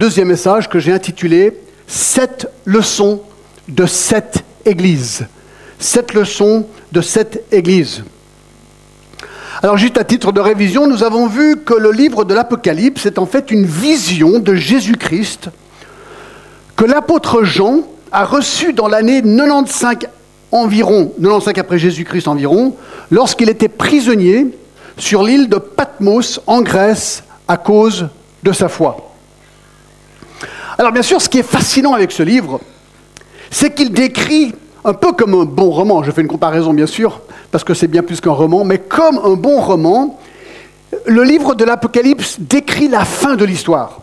deuxième message que j'ai intitulé Sept leçons de cette Église. Sept leçons de cette Église. Alors juste à titre de révision, nous avons vu que le livre de l'Apocalypse est en fait une vision de Jésus-Christ que l'apôtre Jean a reçu dans l'année 95 environ, 95 après Jésus-Christ environ, lorsqu'il était prisonnier sur l'île de Patmos en Grèce à cause de sa foi. Alors bien sûr, ce qui est fascinant avec ce livre, c'est qu'il décrit un peu comme un bon roman, je fais une comparaison bien sûr, parce que c'est bien plus qu'un roman, mais comme un bon roman, le livre de l'Apocalypse décrit la fin de l'histoire.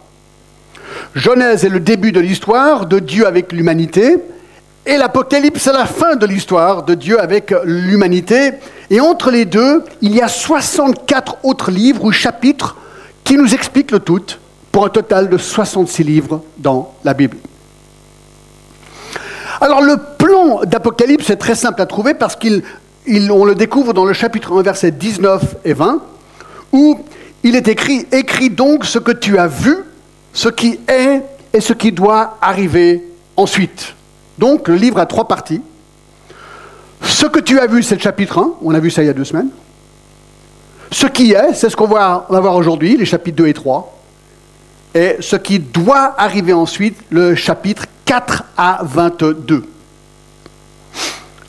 Genèse est le début de l'histoire de Dieu avec l'humanité, et l'Apocalypse est la fin de l'histoire de Dieu avec l'humanité. Et entre les deux, il y a 64 autres livres ou chapitres qui nous expliquent le tout, pour un total de 66 livres dans la Bible. Alors le plan d'Apocalypse est très simple à trouver parce qu'on le découvre dans le chapitre 1, versets 19 et 20, où il est écrit, écris donc ce que tu as vu, ce qui est et ce qui doit arriver ensuite. Donc le livre a trois parties. Ce que tu as vu, c'est le chapitre 1, on a vu ça il y a deux semaines. Ce qui est, c'est ce qu'on va voir aujourd'hui, les chapitres 2 et 3. Et ce qui doit arriver ensuite, le chapitre 4 à 22.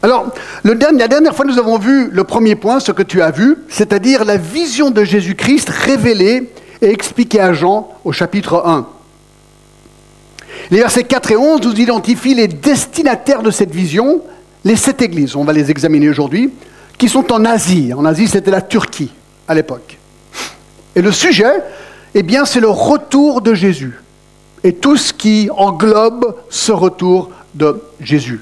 Alors, la dernière fois, nous avons vu le premier point, ce que tu as vu, c'est-à-dire la vision de Jésus-Christ révélée et expliquée à Jean au chapitre 1. Les versets 4 et 11 nous identifient les destinataires de cette vision, les sept églises, on va les examiner aujourd'hui, qui sont en Asie. En Asie, c'était la Turquie à l'époque. Et le sujet, eh bien, c'est le retour de Jésus et tout ce qui englobe ce retour de Jésus.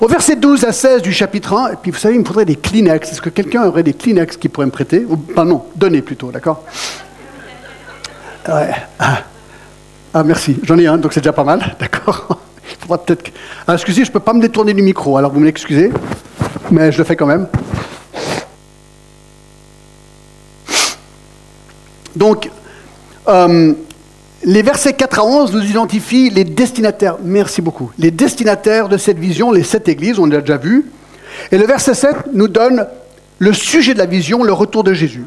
Au verset 12 à 16 du chapitre 1, et puis vous savez, il me faudrait des Kleenex. Est-ce que quelqu'un aurait des Kleenex qui pourrait me prêter Ou, non, donner plutôt, d'accord ah. ah. merci. J'en ai un, donc c'est déjà pas mal, d'accord Il faudra peut-être. Ah, excusez, je ne peux pas me détourner du micro, alors vous m'excusez, mais je le fais quand même. Donc, euh, les versets 4 à 11 nous identifient les destinataires, merci beaucoup, les destinataires de cette vision, les sept églises, on l'a déjà vu. Et le verset 7 nous donne le sujet de la vision, le retour de Jésus.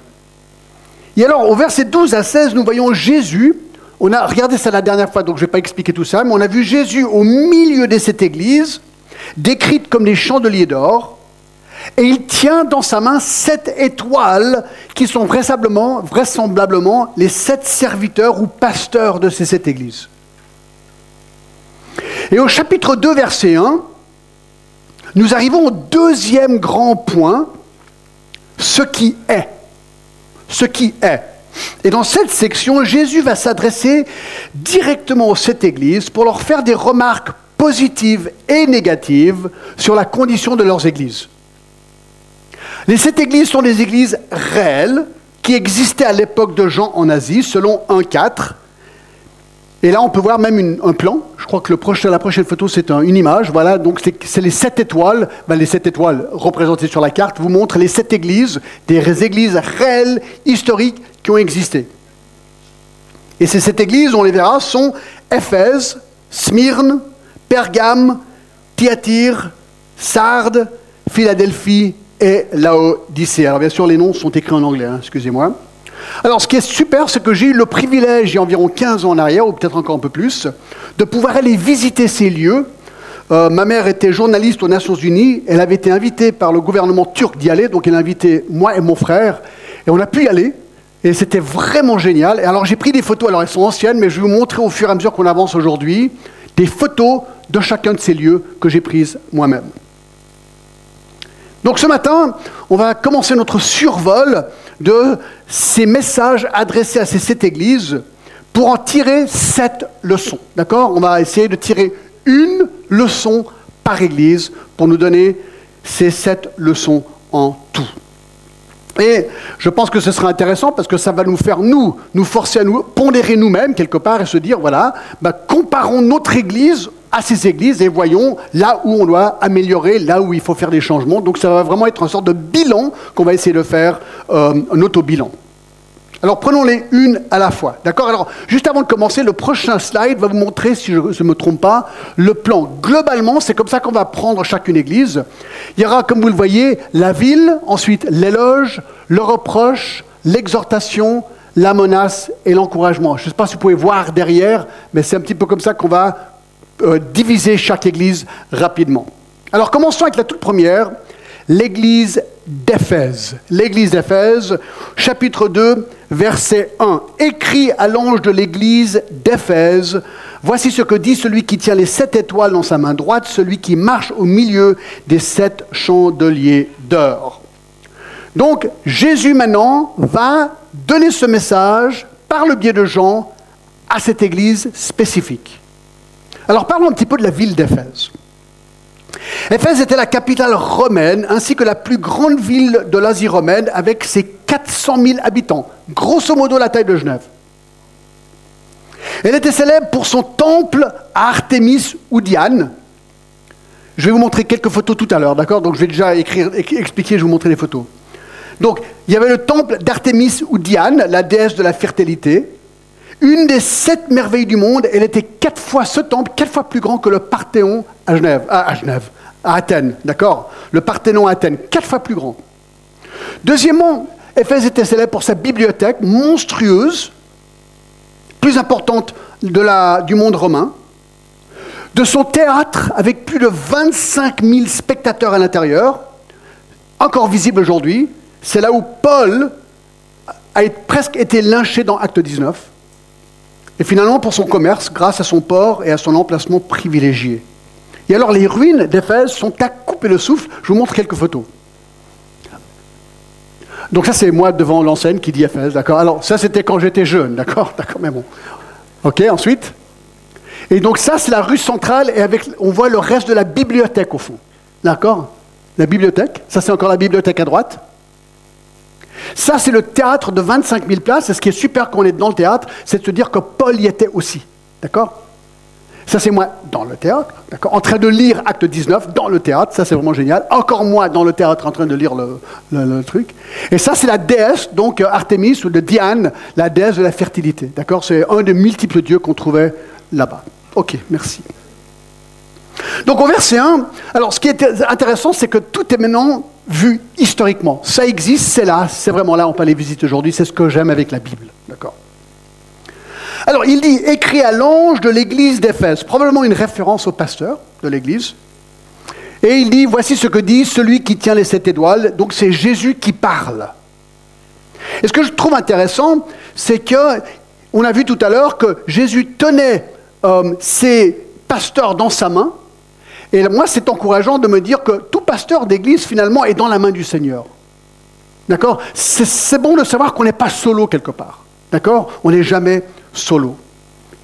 Et alors, au verset 12 à 16, nous voyons Jésus. On a regardé ça la dernière fois, donc je ne vais pas expliquer tout ça, mais on a vu Jésus au milieu de cette église, décrite comme des chandeliers d'or, et il tient dans sa main sept étoiles qui sont vraisemblablement, vraisemblablement les sept serviteurs ou pasteurs de ces sept églises. Et au chapitre 2, verset 1, nous arrivons au deuxième grand point, ce qui est. Ce qui est. Et dans cette section, Jésus va s'adresser directement aux sept églises pour leur faire des remarques positives et négatives sur la condition de leurs églises. Les sept églises sont des églises réelles qui existaient à l'époque de Jean en Asie, selon 1.4. Et là, on peut voir même un plan. Je crois que la prochaine photo, c'est une image. Voilà, donc c'est les sept étoiles. Ben, les sept étoiles représentées sur la carte vous montrent les sept églises, des églises réelles, historiques, qui ont existé. Et ces sept églises, on les verra, sont Éphèse, Smyrne, Pergame, Thyatire, Sardes, Philadelphie et Laodicée. Alors bien sûr, les noms sont écrits en anglais, hein, excusez-moi. Alors ce qui est super, c'est que j'ai eu le privilège, il y a environ 15 ans en arrière, ou peut-être encore un peu plus, de pouvoir aller visiter ces lieux. Euh, ma mère était journaliste aux Nations Unies, elle avait été invitée par le gouvernement turc d'y aller, donc elle a invité moi et mon frère, et on a pu y aller. Et c'était vraiment génial. Alors j'ai pris des photos, alors elles sont anciennes, mais je vais vous montrer au fur et à mesure qu'on avance aujourd'hui, des photos de chacun de ces lieux que j'ai prises moi-même. Donc ce matin, on va commencer notre survol de ces messages adressés à ces sept églises pour en tirer sept leçons. D'accord? On va essayer de tirer une leçon par église pour nous donner ces sept leçons en tout. Et je pense que ce sera intéressant parce que ça va nous faire, nous, nous forcer à nous pondérer nous-mêmes quelque part et se dire, voilà, bah, comparons notre Église à ces églises et voyons là où on doit améliorer, là où il faut faire des changements. Donc ça va vraiment être une sorte de bilan qu'on va essayer de faire, euh, un auto-bilan. Alors prenons-les une à la fois. D'accord? Alors, juste avant de commencer, le prochain slide va vous montrer, si je ne me trompe pas, le plan. Globalement, c'est comme ça qu'on va prendre chacune église. Il y aura, comme vous le voyez, la ville, ensuite l'éloge, le reproche, l'exhortation, la menace et l'encouragement. Je ne sais pas si vous pouvez voir derrière, mais c'est un petit peu comme ça qu'on va euh, diviser chaque église rapidement. Alors commençons avec la toute première, l'église d'Éphèse. L'église d'Éphèse, chapitre 2, verset 1. Écrit à l'ange de l'église d'Éphèse, voici ce que dit celui qui tient les sept étoiles dans sa main droite, celui qui marche au milieu des sept chandeliers d'or. Donc Jésus maintenant va donner ce message par le biais de Jean à cette église spécifique. Alors parlons un petit peu de la ville d'Éphèse. Éphèse était la capitale romaine ainsi que la plus grande ville de l'Asie romaine avec ses 400 000 habitants, grosso modo la taille de Genève. Elle était célèbre pour son temple à Artémis ou Diane. Je vais vous montrer quelques photos tout à l'heure, d'accord? Donc je vais déjà écrire, expliquer, je vais vous montrer les photos. Donc il y avait le temple d'Artémis ou Diane, la déesse de la fertilité. Une des sept merveilles du monde, elle était quatre fois ce temple, quatre fois plus grand que le Parthéon à Genève, à Genève, à Athènes, d'accord? Le Parthénon à Athènes, quatre fois plus grand. Deuxièmement, Éphèse était célèbre pour sa bibliothèque monstrueuse, plus importante du monde romain, de son théâtre avec plus de 25 000 spectateurs à l'intérieur, encore visible aujourd'hui. C'est là où Paul a presque été lynché dans Acte 19. Et finalement pour son commerce, grâce à son port et à son emplacement privilégié. Et alors les ruines d'Éphèse sont à couper le souffle. Je vous montre quelques photos. Donc ça c'est moi devant l'enseigne qui dit Éphèse, d'accord? Alors ça c'était quand j'étais jeune, d'accord? D'accord, mais bon. Ok, ensuite Et donc ça c'est la rue centrale et avec, on voit le reste de la bibliothèque au fond. D'accord? La bibliothèque, ça c'est encore la bibliothèque à droite. Ça, c'est le théâtre de 25 000 places. Et ce qui est super quand on est dans le théâtre, c'est de se dire que Paul y était aussi. D'accord? Ça, c'est moi dans le théâtre, En train de lire Acte 19 dans le théâtre, ça c'est vraiment génial. Encore moi dans le théâtre en train de lire le, truc. Et ça, c'est la déesse, donc Artémis ou de Diane, la déesse de la fertilité, d'accord C'est un des multiples dieux qu'on trouvait là-bas. Ok, merci. Donc au verset 1, alors ce qui est intéressant, c'est que tout est maintenant vu historiquement. Ça existe, c'est là, c'est vraiment là, on peut aller visiter aujourd'hui, c'est ce que j'aime avec la Bible. Il dit, écrit à l'ange de l'église d'Éphèse, probablement une référence au pasteur de l'église. Et il dit, voici ce que dit celui qui tient les sept étoiles, donc c'est Jésus qui parle. Et ce que je trouve intéressant, c'est que, on a vu tout à l'heure que Jésus tenait euh, ses pasteurs dans sa main, et moi, c'est encourageant de me dire que tout pasteur d'église, finalement, est dans la main du Seigneur. D'accord? C'est bon de savoir qu'on n'est pas solo quelque part. D'accord? On n'est jamais solo.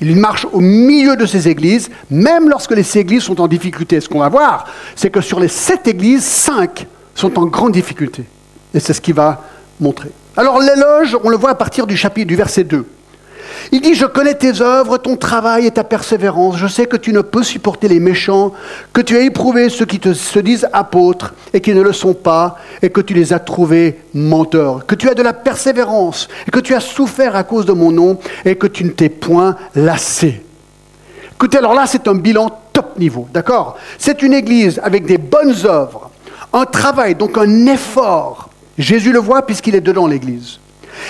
Il marche au milieu de ces églises, même lorsque les églises sont en difficulté. Ce qu'on va voir, c'est que sur les sept églises, cinq sont en grande difficulté. Et c'est ce qu'il va montrer. Alors l'éloge, on le voit à partir du chapitre du verset 2. Il dit, je connais tes œuvres, ton travail et ta persévérance. Je sais que tu ne peux supporter les méchants, que tu as éprouvé ceux qui te, se disent apôtres et qui ne le sont pas, et que tu les as trouvés menteurs, que tu as de la persévérance, et que tu as souffert à cause de mon nom, et que tu ne t'es point lassé. Écoutez, alors là, c'est un bilan top niveau, d'accord? C'est une église avec des bonnes œuvres, un travail, donc un effort. Jésus le voit puisqu'il est dedans l'église.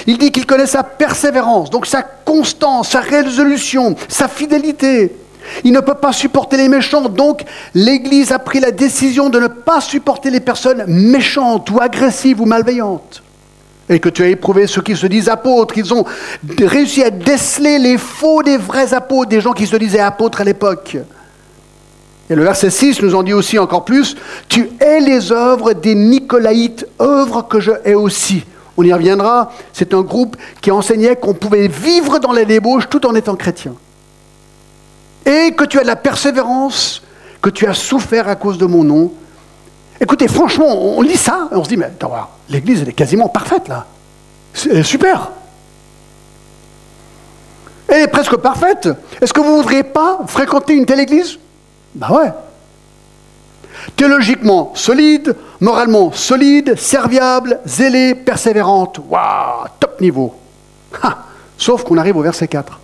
Il dit qu'il connaît sa persévérance, donc sa constance, sa résolution, sa fidélité. Il ne peut pas supporter les méchants, donc l'Église a pris la décision de ne pas supporter les personnes méchantes ou agressives ou malveillantes. Et que tu as éprouvé ceux qui se disent apôtres, ils ont réussi à déceler les faux des vrais apôtres, des gens qui se disaient apôtres à l'époque. Et le verset 6 nous en dit aussi encore plus, tu hais les œuvres des Nicolaïtes, œuvres que je hais aussi on y reviendra, c'est un groupe qui enseignait qu'on pouvait vivre dans la débauche tout en étant chrétien. Et que tu as de la persévérance, que tu as souffert à cause de mon nom. Écoutez, franchement, on lit ça, et on se dit, mais attends, l'église, elle est quasiment parfaite là. Elle est super. Elle est presque parfaite. Est-ce que vous ne voudriez pas fréquenter une telle église? Ben ouais. Théologiquement solide, moralement solide, serviable, zélé, persévérante. Waouh, top niveau. Sauf qu'on arrive au verset 4.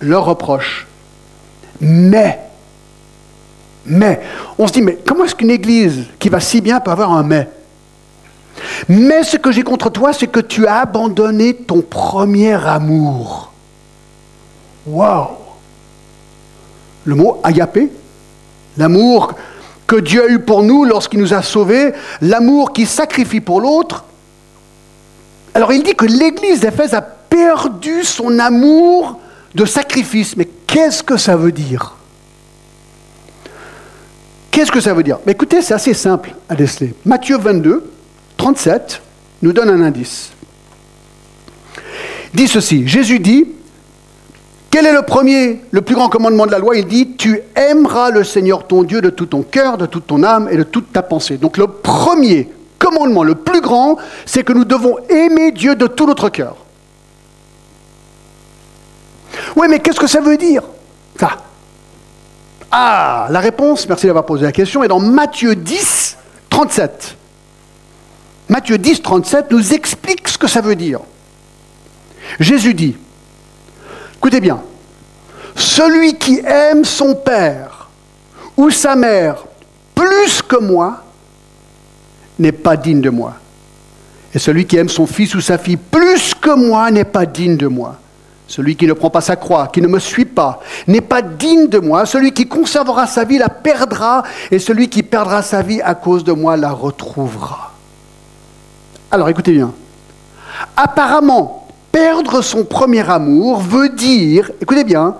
Leur reproche. Mais, mais, on se dit, mais comment est-ce qu'une église qui va si bien peut avoir un mais? Mais ce que j'ai contre toi, c'est que tu as abandonné ton premier amour. Waouh Le mot agapé, l'amour que Dieu a eu pour nous lorsqu'il nous a sauvés, l'amour qui sacrifie pour l'autre. Alors il dit que l'église d'Éphèse a perdu son amour de sacrifice. Mais qu'est-ce que ça veut dire? Qu'est-ce que ça veut dire? Mais Écoutez, c'est assez simple à déceler. Matthieu 22, 37 nous donne un indice. Il dit ceci, Jésus dit, quel est le premier, le plus grand commandement de la loi? Il dit, tu aimeras le Seigneur ton Dieu de tout ton cœur, de toute ton âme et de toute ta pensée. Donc le premier commandement, le plus grand, c'est que nous devons aimer Dieu de tout notre cœur. Oui, mais qu'est-ce que ça veut dire? Ça. Ah, la réponse, merci d'avoir posé la question, est dans Matthieu 10, 37. Matthieu 10, 37 nous explique ce que ça veut dire. Jésus dit, écoutez bien, celui qui aime son père ou sa mère plus que moi n'est pas digne de moi. Et celui qui aime son fils ou sa fille plus que moi n'est pas digne de moi. Celui qui ne prend pas sa croix, qui ne me suit pas, n'est pas digne de moi. Celui qui conservera sa vie la perdra, et celui qui perdra sa vie à cause de moi la retrouvera. Alors écoutez bien. Apparemment, perdre son premier amour veut dire, écoutez bien,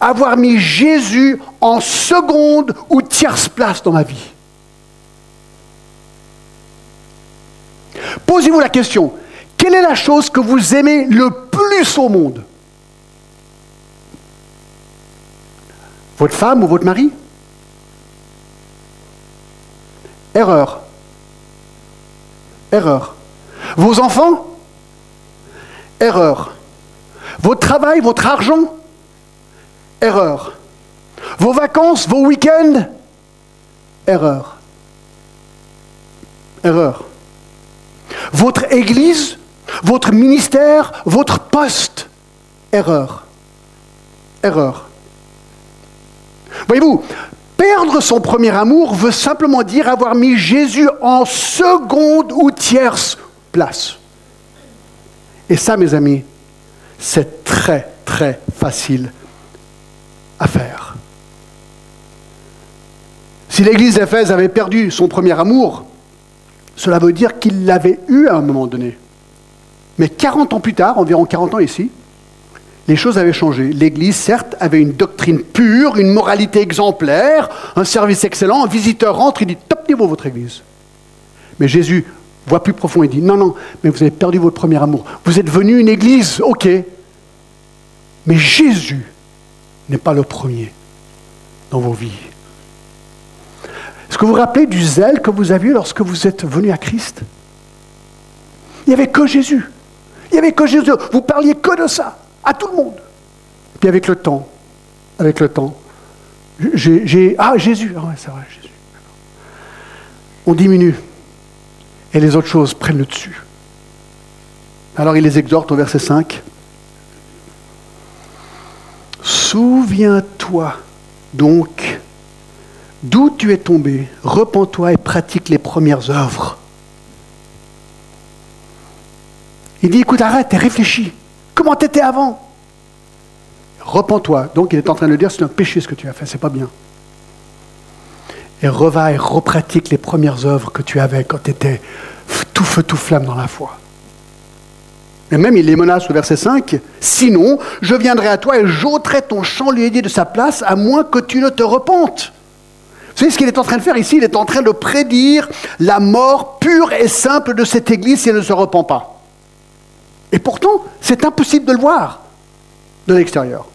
avoir mis Jésus en seconde ou tierce place dans ma vie. Posez-vous la question, quelle est la chose que vous aimez le plus au monde? Votre femme ou votre mari? Erreur. Erreur. Vos enfants? Erreur. Votre travail, votre argent Erreur. Vos vacances, vos week-ends Erreur. Erreur. Votre église, votre ministère, votre poste Erreur. Erreur. Voyez-vous, perdre son premier amour veut simplement dire avoir mis Jésus en seconde ou tierce place. Et ça, mes amis, c'est très, très facile à faire. Si l'Église d'Éphèse avait perdu son premier amour, cela veut dire qu'il l'avait eu à un moment donné. Mais 40 ans plus tard, environ 40 ans ici, les choses avaient changé. L'Église, certes, avait une doctrine pure, une moralité exemplaire, un service excellent. Un visiteur rentre, il dit top niveau votre Église. Mais Jésus voit plus profond et dit non, non, mais vous avez perdu votre premier amour. Vous êtes venu une Église, ok. Mais Jésus n'est pas le premier dans vos vies. Est-ce que vous vous rappelez du zèle que vous aviez lorsque vous êtes venu à Christ? Il n'y avait que Jésus. Il n'y avait que Jésus. Vous parliez que de ça à tout le monde. Puis avec le temps, avec le temps, j'ai. Ah, Jésus, ah c'est vrai, Jésus. On diminue. Et les autres choses prennent le dessus. Alors il les exhorte au verset 5. Souviens-toi donc d'où tu es tombé, repens-toi et pratique les premières œuvres. Il dit, écoute, arrête et réfléchis. Comment tu étais avant? Repends-toi. Donc il est en train de dire c'est un péché ce que tu as fait, c'est pas bien. Et reva et repratique les premières œuvres que tu avais quand tu étais tout feu, tout flamme dans la foi. Et même il les menace au verset 5, sinon je viendrai à toi et j'ôterai ton chandelier de sa place à moins que tu ne te repentes. Vous savez ce qu'il est en train de faire ici? Il est en train de prédire la mort pure et simple de cette église si elle ne se repent pas. Et pourtant, c'est impossible de le voir de l'extérieur.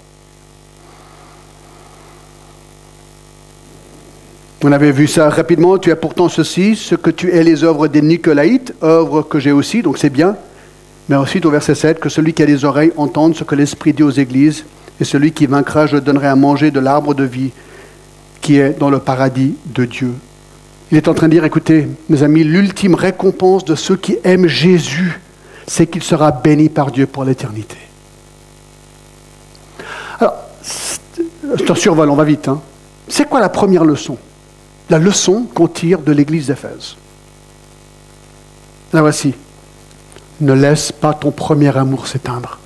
On avait vu ça rapidement. Tu as pourtant ceci, ce que tu es les œuvres des Nicolaïtes, œuvres que j'ai aussi, donc c'est bien. Mais ensuite, au verset 7, que celui qui a les oreilles entende ce que l'Esprit dit aux églises, et celui qui vaincra, je donnerai à manger de l'arbre de vie qui est dans le paradis de Dieu. Il est en train de dire, écoutez, mes amis, l'ultime récompense de ceux qui aiment Jésus, c'est qu'il sera béni par Dieu pour l'éternité. Alors, je te survole, on va vite. Hein. C'est quoi la première leçon? La leçon qu'on tire de l'église d'Éphèse. La voici. Ne laisse pas ton premier amour s'éteindre.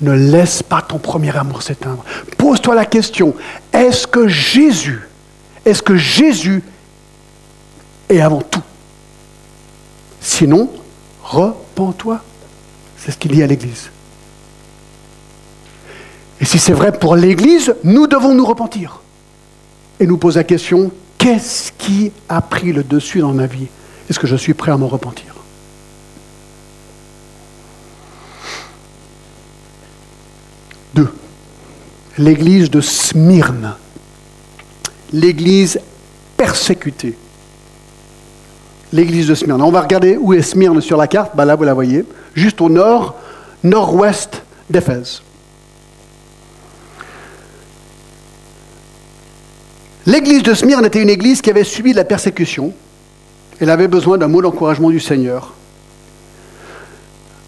Ne laisse pas ton premier amour s'éteindre. Pose-toi la question, est-ce que Jésus, est-ce que Jésus est avant tout? Sinon, repens-toi. C'est ce qu'il dit à l'Église. Et si c'est vrai pour l'Église, nous devons nous repentir. Et nous poser la question, qu'est-ce qui a pris le dessus dans ma vie Est-ce que je suis prêt à m'en repentir Deux, l'église de Smyrne, l'église persécutée. L'église de Smyrne. On va regarder où est Smyrne sur la carte. Bah là, vous la voyez, juste au nord, nord-ouest d'Éphèse. L'église de Smyrne était une église qui avait subi de la persécution. Elle avait besoin d'un mot d'encouragement du Seigneur.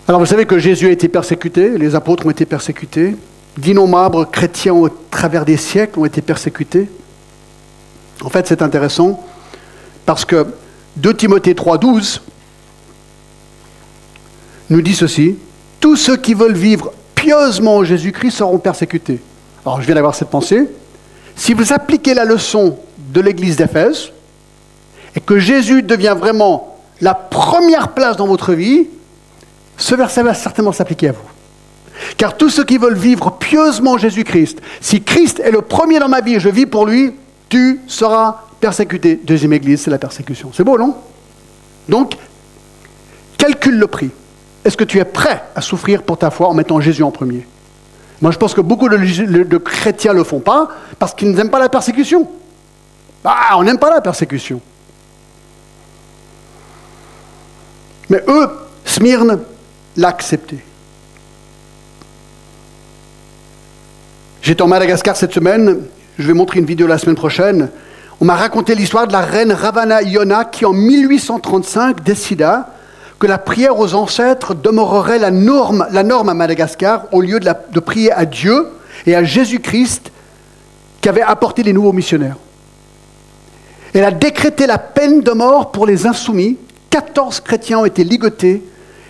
Alors vous savez que Jésus a été persécuté, les apôtres ont été persécutés, d'innombrables chrétiens au travers des siècles ont été persécutés. En fait, c'est intéressant parce que 2 Timothée 3,12 nous dit ceci Tous ceux qui veulent vivre pieusement en Jésus-Christ seront persécutés. Alors, je viens d'avoir cette pensée. Si vous appliquez la leçon de l'église d'Éphèse, et que Jésus devient vraiment la première place dans votre vie, ce verset va certainement s'appliquer à vous. Car tous ceux qui veulent vivre pieusement Jésus-Christ, si Christ est le premier dans ma vie et je vis pour lui, tu seras persécuté. Deuxième église, c'est la persécution. C'est beau, non? Donc, calcule le prix. Est-ce que tu es prêt à souffrir pour ta foi en mettant Jésus en premier? Moi, je pense que beaucoup de, chrétiens ne le font pas parce qu'ils n'aiment pas la persécution. Ah, on n'aime pas la persécution. Mais eux, Smyrne l'a. J'étais en Madagascar cette semaine, je vais montrer une vidéo la semaine prochaine. On m'a raconté l'histoire de la reine Ravana Iona qui en 1835 décida que la prière aux ancêtres demeurerait la norme, la norme à Madagascar au lieu de, prier à Dieu et à Jésus-Christ qui avait apporté les nouveaux missionnaires. Elle a décrété la peine de mort pour les insoumis. 14 chrétiens ont été ligotés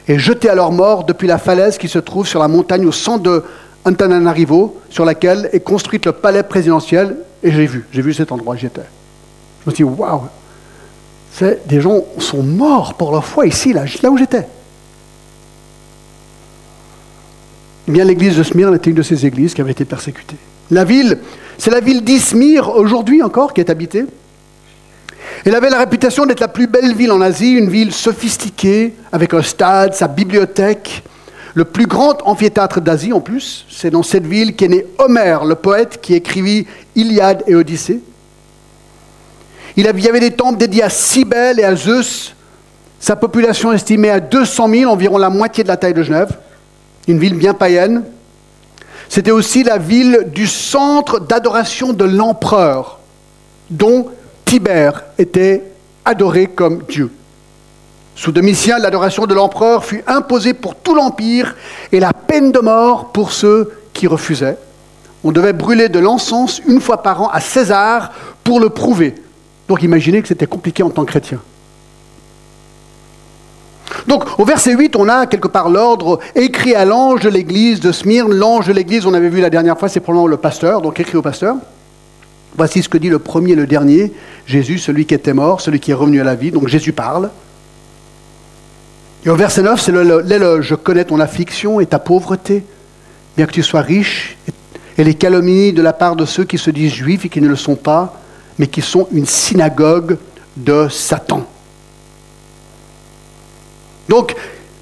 et jetés à leur mort depuis la falaise qui se trouve sur la montagne au centre de Antananarivo, sur laquelle est construite le palais présidentiel. Et j'ai vu, j'ai vu cet endroit, j'y étais. Je me suis dit, waouh, des gens sont morts pour leur foi ici, là, là où j'étais. Eh bien, l'église de Smyrne était une de ces églises qui avait été persécutée. La ville, c'est la ville d'Ismir aujourd'hui encore qui est habitée. Elle avait la réputation d'être la plus belle ville en Asie, une ville sophistiquée, avec un stade, sa bibliothèque, le plus grand amphithéâtre d'Asie en plus. C'est dans cette ville qu'est né Homère, le poète qui écrivit Iliade et Odyssée. Il y avait des temples dédiés à Cybèle et à Zeus. Sa population estimée à 200 000, environ la moitié de la taille de Genève. Une ville bien païenne. C'était aussi la ville du centre d'adoration de l'empereur, dont Tibère était adoré comme Dieu. Sous Domitien, l'adoration de l'empereur fut imposée pour tout l'Empire et la peine de mort pour ceux qui refusaient. On devait brûler de l'encens une fois par an à César pour le prouver. Donc imaginez que c'était compliqué en tant que chrétien. Donc au verset 8, on a quelque part l'ordre écrit à l'ange de l'église de Smyrne. L'ange de l'église, on avait vu la dernière fois, c'est probablement le pasteur, donc écrit au pasteur. Voici ce que dit le premier et le dernier, Jésus, celui qui était mort, celui qui est revenu à la vie. Donc Jésus parle. Et au verset 9, c'est l'éloge. Je connais ton affliction et ta pauvreté, bien que tu sois riche, et les calomnies de la part de ceux qui se disent juifs et qui ne le sont pas mais qui sont une synagogue de Satan. Donc,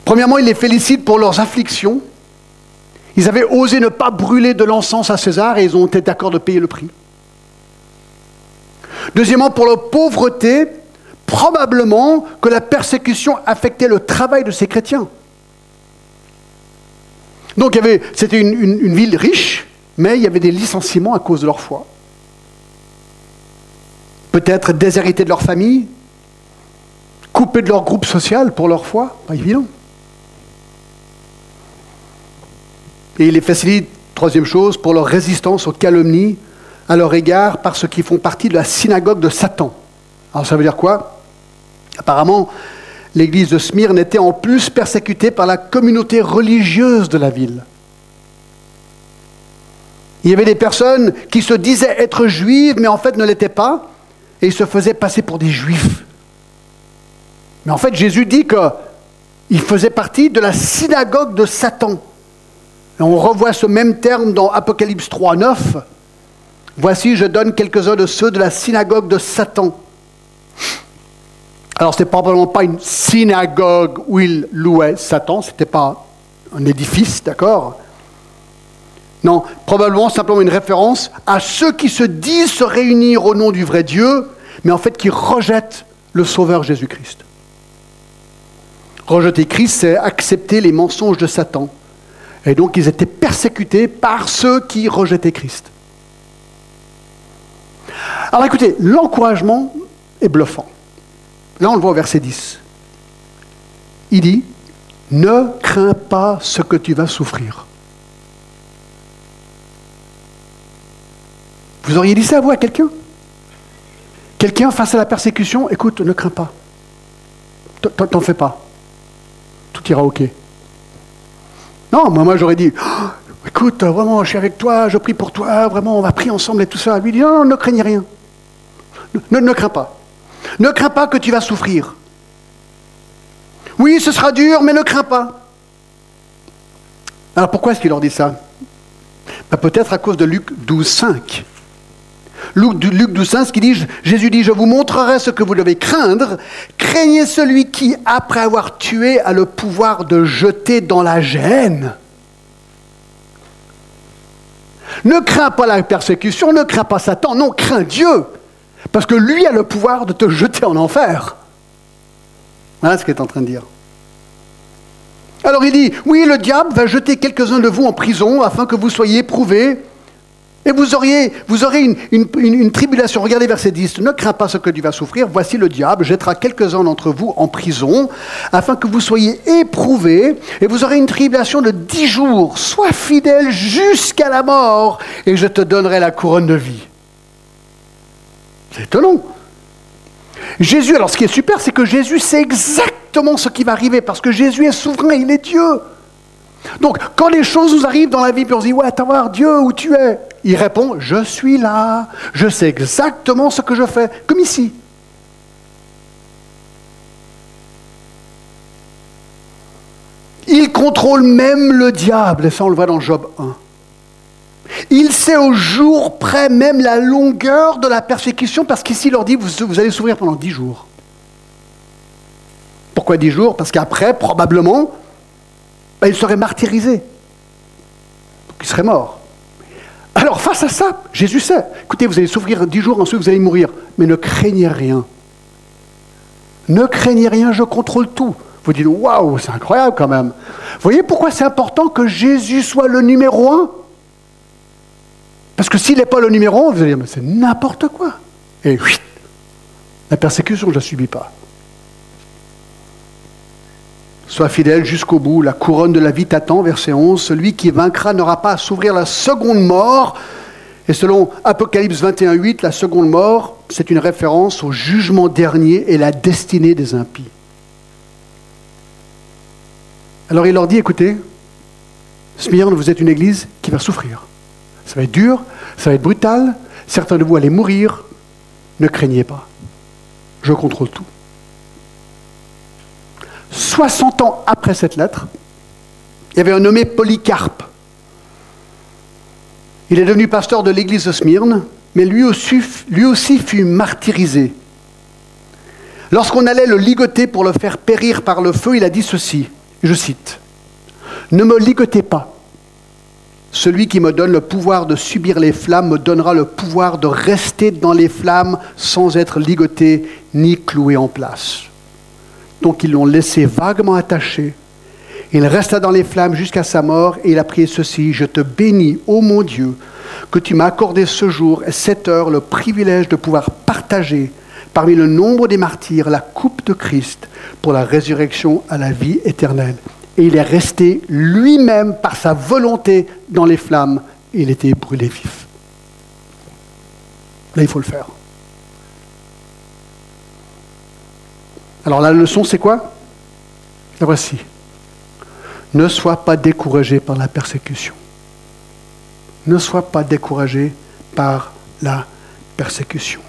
premièrement, il les félicite pour leurs afflictions. Ils avaient osé ne pas brûler de l'encens à César et ils ont été d'accord de payer le prix. Deuxièmement, pour leur pauvreté, probablement que la persécution affectait le travail de ces chrétiens. Donc c'était une ville riche, mais il y avait des licenciements à cause de leur foi peut-être déshérités de leur famille, coupés de leur groupe social pour leur foi, pas évident. Et il les facilite troisième chose, pour leur résistance aux calomnies à leur égard par ceux qui font partie de la synagogue de Satan. Alors ça veut dire quoi? Apparemment, l'église de Smyrne était en plus persécutée par la communauté religieuse de la ville. Il y avait des personnes qui se disaient être juives, mais en fait ne l'étaient pas, et ils se faisaient passer pour des juifs. Mais en fait, Jésus dit qu'ils faisaient partie de la synagogue de Satan. On revoit ce même terme dans Apocalypse 3, 9. Voici, je donne quelques-uns de ceux de la synagogue de Satan. Alors, ce n'est probablement pas une synagogue où il louait Satan, ce n'était pas un édifice, d'accord? Non, probablement simplement une référence à ceux qui se disent se réunir au nom du vrai Dieu, mais en fait qui rejettent le Sauveur Jésus-Christ. Rejeter Christ, c'est accepter les mensonges de Satan. Et donc, ils étaient persécutés par ceux qui rejetaient Christ. Alors écoutez, l'encouragement est bluffant. Là, on le voit au verset 10. Il dit, ne crains pas ce que tu vas souffrir. Vous auriez dit ça, vous, à quelqu'un? Quelqu'un face à la persécution, écoute, ne crains pas. T'en fais pas. Tout ira OK. Non, moi, j'aurais dit, oh, écoute, vraiment, je suis avec toi, je prie pour toi, vraiment, on va prier ensemble et tout ça. Lui dit, non, ne craignez rien. Ne, crains pas. Ne crains pas que tu vas souffrir. Oui, ce sera dur, mais ne crains pas. Alors pourquoi est-ce qu'il leur dit ça? Ben, Peut-être à cause de Luc 12, 5. Luc, Luc 12, 5, qui dit, Jésus dit, je vous montrerai ce que vous devez craindre. Craignez celui qui, après avoir tué, a le pouvoir de jeter dans la gêne. Ne crains pas la persécution, ne crains pas Satan, non, crains Dieu. Parce que lui a le pouvoir de te jeter en enfer. Voilà ce qu'il est en train de dire. Alors il dit, oui, le diable va jeter quelques-uns de vous en prison afin que vous soyez éprouvés. Et vous, aurez une, une, tribulation. Regardez verset 10. Ne crains pas ce que tu vas souffrir. Voici le diable jettera quelques-uns d'entre vous en prison afin que vous soyez éprouvés. Et vous aurez une tribulation de dix jours. Sois fidèle jusqu'à la mort et je te donnerai la couronne de vie. C'est étonnant. Jésus, alors ce qui est super, c'est que Jésus sait exactement ce qui va arriver, parce que Jésus est souverain, il est Dieu. Donc, quand les choses nous arrivent dans la vie, puis on se dit, ouais, attends voir, Dieu, où tu es Il répond, je suis là, je sais exactement ce que je fais, comme ici. Il contrôle même le diable, et ça on le voit dans Job 1. Il sait au jour près même la longueur de la persécution, parce qu'ici il leur dit, vous, allez souffrir pendant dix jours. Pourquoi dix jours? Parce qu'après, probablement, ben, il serait martyrisé. Donc il serait mort. Alors face à ça, Jésus sait, écoutez, vous allez souffrir dix jours, ensuite vous allez mourir, mais ne craignez rien. Ne craignez rien, je contrôle tout. Vous dites, waouh, c'est incroyable quand même. Vous voyez pourquoi c'est important que Jésus soit le numéro un? Parce que s'il n'est pas le numéro 1, vous allez dire, mais c'est n'importe quoi. Et oui, la persécution, je ne la subis pas. Sois fidèle jusqu'au bout, la couronne de la vie t'attend, verset 11. Celui qui vaincra n'aura pas à s'ouvrir la seconde mort. Et selon Apocalypse 21, 8, la seconde mort, c'est une référence au jugement dernier et la destinée des impies. Alors il leur dit, écoutez, Smyrne, vous êtes une église qui va souffrir. Ça va être dur, ça va être brutal, certains de vous allez mourir. Ne craignez pas. Je contrôle tout. 60 ans après cette lettre, il y avait un nommé Polycarpe. Il est devenu pasteur de l'église de Smyrne, mais lui aussi, lui aussi fut martyrisé. Lorsqu'on allait le ligoter pour le faire périr par le feu, il a dit ceci, je cite, Ne me ligotez pas, celui qui me donne le pouvoir de subir les flammes me donnera le pouvoir de rester dans les flammes sans être ligoté ni cloué en place. Donc ils l'ont laissé vaguement attaché. Il resta dans les flammes jusqu'à sa mort et il a prié ceci, je te bénis, ô mon Dieu, que tu m'as accordé ce jour et cette heure le privilège de pouvoir partager parmi le nombre des martyrs la coupe de Christ pour la résurrection à la vie éternelle. et il est resté lui-même par sa volonté dans les flammes. Il était brûlé vif. Là, il faut le faire. Alors la leçon, c'est quoi? La voici. Ne sois pas découragé par la persécution. Ne sois pas découragé par la persécution.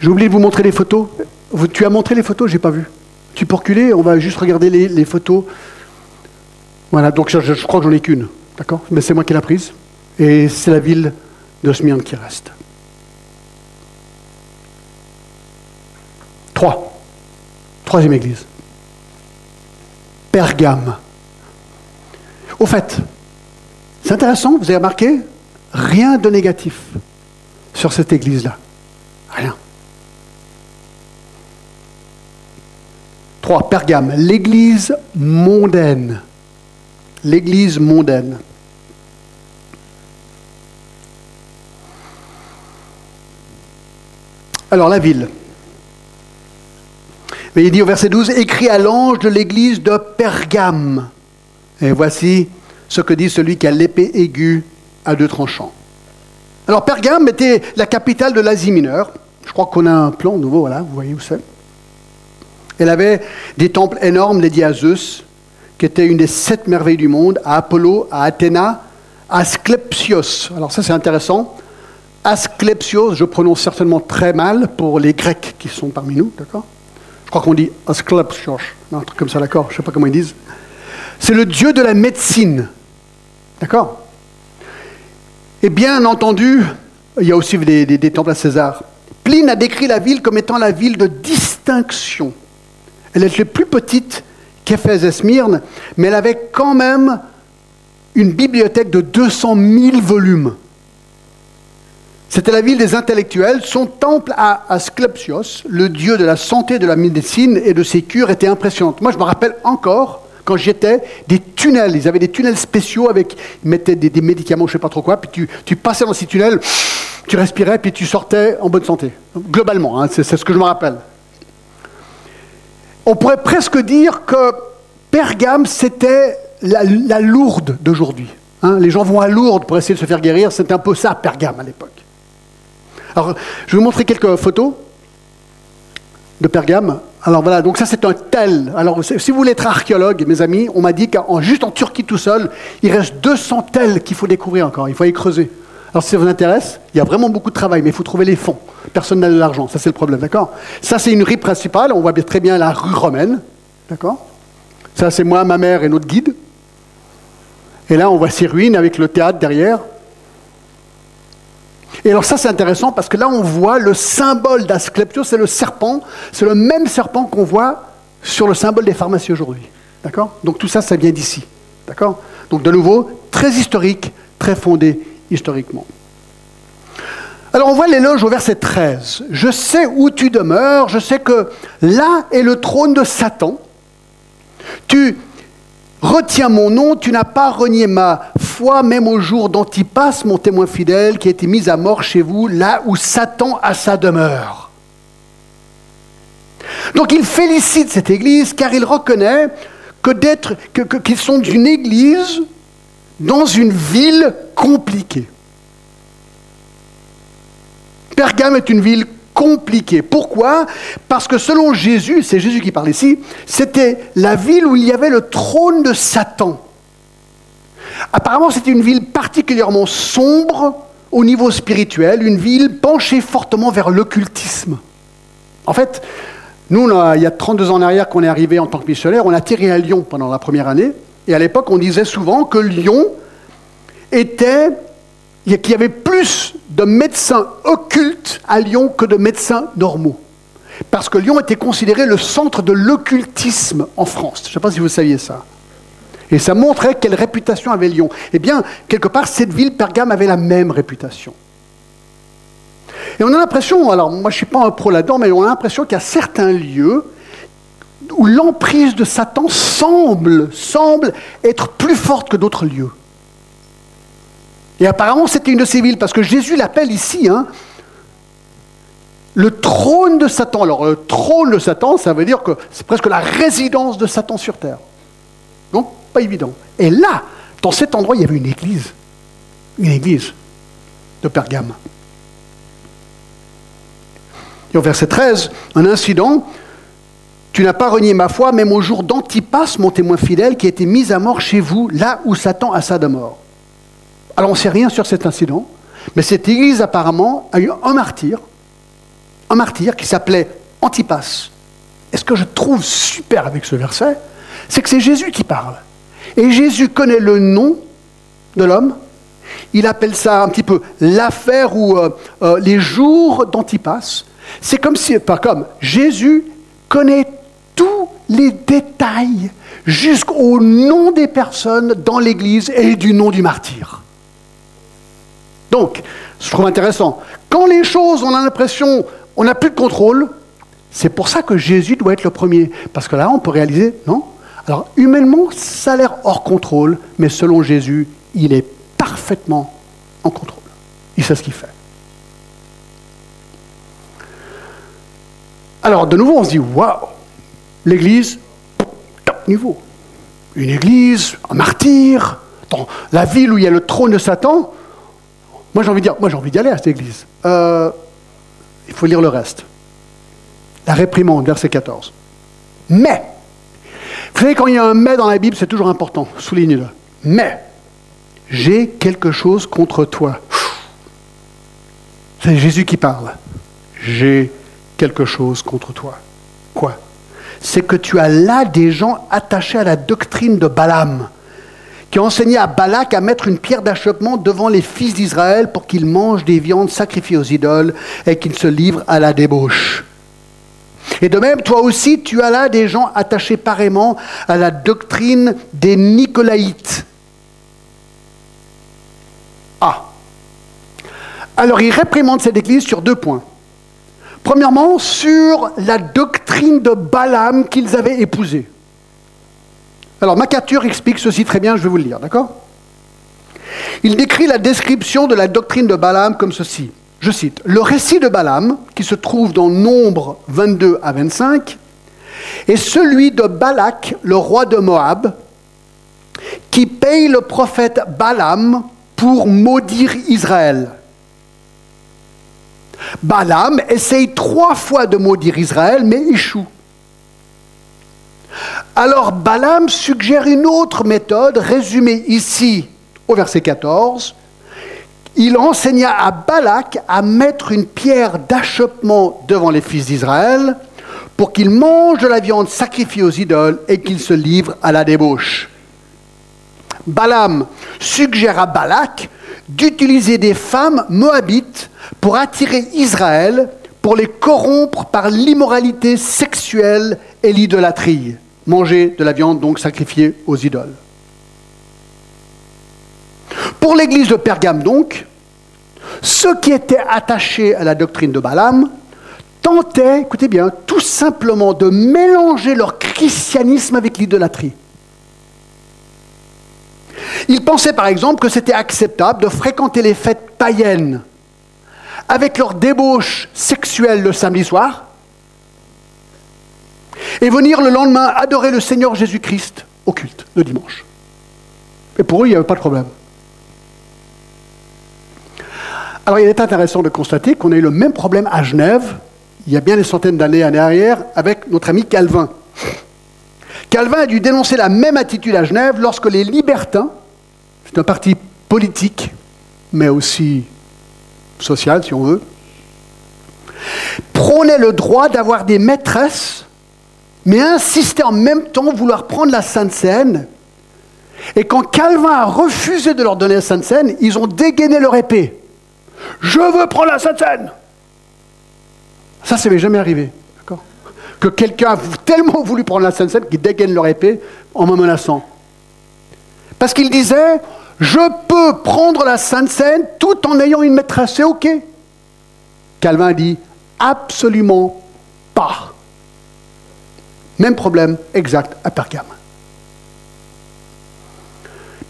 J'ai oublié de vous montrer les photos. Tu as montré les photos, j'ai pas vu. Tu peux reculer, on va juste regarder les, photos. Voilà, donc je, je crois que j'en ai qu'une, d'accord? Mais c'est moi qui l'ai prise. Et c'est la ville de Smyrne qui reste. Trois. Troisième église. Pergame. Au fait, c'est intéressant, vous avez remarqué, rien de négatif sur cette église-là. Rien. Trois, Pergame, l'église mondaine. L'église mondaine. Alors la ville. Mais il dit au verset 12, écrit à l'ange de l'église de Pergame. Et voici ce que dit celui qui a l'épée aiguë à deux tranchants. Alors Pergame était la capitale de l'Asie mineure. Je crois qu'on a un plan nouveau, voilà, vous voyez où c'est. Elle avait des temples énormes dédiés à Zeus, qui était une des sept merveilles du monde, à Apollo, à Athéna, à Asclepios. Alors ça c'est intéressant. Asclepios, je prononce certainement très mal pour les Grecs qui sont parmi nous, d'accord? Je crois qu'on dit un truc comme ça, d'accord Je ne sais pas comment ils disent. C'est le dieu de la médecine, d'accord Et bien entendu, il y a aussi des, temples à César. Pline a décrit la ville comme étant la ville de distinction. Elle était plus petite qu'Éphèse et Smyrne, mais elle avait quand même une bibliothèque de 200 000 volumes. C'était la ville des intellectuels. Son temple à Asclepios, le dieu de la santé, de la médecine et de ses cures, était impressionnant. Moi, je me rappelle encore, quand j'y étais, des tunnels. Ils avaient des tunnels spéciaux avec, ils mettaient des, médicaments, je ne sais pas trop quoi, puis tu, passais dans ces tunnels, tu respirais, puis tu sortais en bonne santé. Globalement, hein, c'est ce que je me rappelle. On pourrait presque dire que Pergame, c'était la, la, Lourde d'aujourd'hui. Hein. les gens vont à Lourdes pour essayer de se faire guérir. C'était un peu ça, Pergame, à l'époque. Alors, je vais vous montrer quelques photos de Pergame. Alors voilà, donc ça c'est un tel. Alors si vous voulez être archéologue, mes amis, on m'a dit qu'en juste en Turquie tout seul, il reste 200 tels qu'il faut découvrir encore. Il faut y creuser. Alors si ça vous intéresse, il y a vraiment beaucoup de travail, mais il faut trouver les fonds. Personne n'a de l'argent, ça c'est le problème, d'accord? Ça c'est une rue principale, on voit très bien la rue romaine, d'accord? Ça c'est moi, ma mère et notre guide. Et là on voit ces ruines avec le théâtre derrière. Et alors ça c'est intéressant parce que là on voit le symbole d'Asclepios, c'est le serpent, c'est le même serpent qu'on voit sur le symbole des pharmacies aujourd'hui. D'accord? Donc tout ça, ça vient d'ici. D'accord? Donc de nouveau, très historique, très fondé historiquement. Alors on voit l'éloge au verset 13. Je sais où tu demeures, je sais que là est le trône de Satan. Tu Retiens mon nom, tu n'as pas renié ma foi, même au jour d'Antipas, mon témoin fidèle, qui a été mis à mort chez vous, là où Satan a sa demeure. Donc il félicite cette Église car il reconnaît que qu'ils sont d'une Église dans une ville compliquée. Pergame est une ville compliqué. Pourquoi? Parce que selon Jésus, c'est Jésus qui parle ici, c'était la ville où il y avait le trône de Satan. Apparemment, c'était une ville particulièrement sombre au niveau spirituel, une ville penchée fortement vers l'occultisme. En fait, nous, il y a 32 ans en qu'on est arrivé en tant que missionnaire, on a tiré à Lyon pendant la première année, et à l'époque, on disait souvent que Lyon était qu'il y avait plus de médecins occultes à Lyon que de médecins normaux. Parce que Lyon était considéré le centre de l'occultisme en France. Je ne sais pas si vous saviez ça. Et ça montrait quelle réputation avait Lyon. Eh bien, quelque part, cette ville, Pergame, avait la même réputation. Et on a l'impression, alors moi je ne suis pas un pro là-dedans, mais on a l'impression qu'il y a certains lieux où l'emprise de Satan semble être plus forte que d'autres lieux. Et apparemment, c'était une de ces villes, parce que Jésus l'appelle ici, hein, le trône de Satan. Alors, le trône de Satan, ça veut dire que c'est presque la résidence de Satan sur terre. Donc, pas évident. Et là, dans cet endroit, il y avait une église. Une église de Pergame. Et au verset 13, un incident. Tu n'as pas renié ma foi, même au jour d'Antipas, mon témoin fidèle, qui a été mis à mort chez vous, là où Satan a sa de mort. Alors on ne sait rien sur cet incident, mais cette église apparemment a eu un martyr, un martyr qui s'appelait Antipas. Et ce que je trouve super avec ce verset, c'est que c'est Jésus qui parle. Et Jésus connaît le nom de l'homme. Il appelle ça un petit peu l'affaire ou euh, euh, les jours d'Antipas. C'est comme si, pas comme, Jésus connaît tous les détails jusqu'au nom des personnes dans l'Église et du nom du martyr. Donc, je trouve intéressant. Quand les choses, on a l'impression, on n'a plus de contrôle, c'est pour ça que Jésus doit être le premier. Parce que là, on peut réaliser, non? Alors, humainement, ça a l'air hors contrôle, mais selon Jésus, il est parfaitement en contrôle. Il sait ce qu'il fait. Alors, de nouveau, on se dit, waouh, l'Église, top niveau. Une Église, un martyr, dans la ville où il y a le trône de Satan. Moi, j'ai envie d'y aller à cette Église. Euh, il faut lire le reste. La réprimande, verset 14. Mais, vous savez, quand il y a un mais dans la Bible, c'est toujours important, soulignez-le. Mais, j'ai quelque chose contre toi. C'est Jésus qui parle. J'ai quelque chose contre toi. Quoi? C'est que tu as là des gens attachés à la doctrine de Balaam, qui a enseigné à Balak à mettre une pierre d'achoppement devant les fils d'Israël pour qu'ils mangent des viandes sacrifiées aux idoles et qu'ils se livrent à la débauche. Et de même, toi aussi, tu as là des gens attachés pareillement à la doctrine des Nicolaïtes. Ah. Alors il réprimande cette église sur deux points. Premièrement, sur la doctrine de Balaam qu'ils avaient épousée. Alors, Macature explique ceci très bien, je vais vous le lire, d'accord? Il décrit la description de la doctrine de Balaam comme ceci. Je cite, Le récit de Balaam, qui se trouve dans Nombre 22 à 25, est celui de Balak, le roi de Moab, qui paye le prophète Balaam pour maudire Israël. Balaam essaye trois fois de maudire Israël, mais échoue. Alors Balaam suggère une autre méthode, résumée ici au verset 14. Il enseigna à Balak à mettre une pierre d'achoppement devant les fils d'Israël pour qu'ils mangent de la viande sacrifiée aux idoles et qu'ils se livrent à la débauche. Balaam suggère à Balak d'utiliser des femmes moabites pour attirer Israël, pour les corrompre par l'immoralité sexuelle et l'idolâtrie. Manger de la viande donc sacrifiée aux idoles. Pour l'église de Pergame donc, ceux qui étaient attachés à la doctrine de Balaam tentaient, écoutez bien, tout simplement de mélanger leur christianisme avec l'idolâtrie. Ils pensaient par exemple que c'était acceptable de fréquenter les fêtes païennes avec leur débauche sexuelle le samedi soir et venir le lendemain adorer le Seigneur Jésus-Christ au culte le dimanche. Et pour eux, il n'y avait pas de problème. Alors il est intéressant de constater qu'on a eu le même problème à Genève, il y a bien des centaines d'années en arrière, avec notre ami Calvin. Calvin a dû dénoncer la même attitude à Genève lorsque les libertins, c'est un parti politique, mais aussi social si on veut, prônaient le droit d'avoir des maîtresses, mais insistaient en même temps vouloir prendre la Sainte Seine. Et quand Calvin a refusé de leur donner la Sainte Seine, ils ont dégainé leur épée. Je veux prendre la Sainte Seine. Ça, ça m'est jamais arrivé. Que quelqu'un a tellement voulu prendre la Sainte Seine qu'ils dégainent leur épée en me menaçant. Parce qu'il disait, je peux prendre la Sainte Seine tout en ayant une maîtresse, c'est OK. Calvin dit absolument. Même problème exact à Pergame.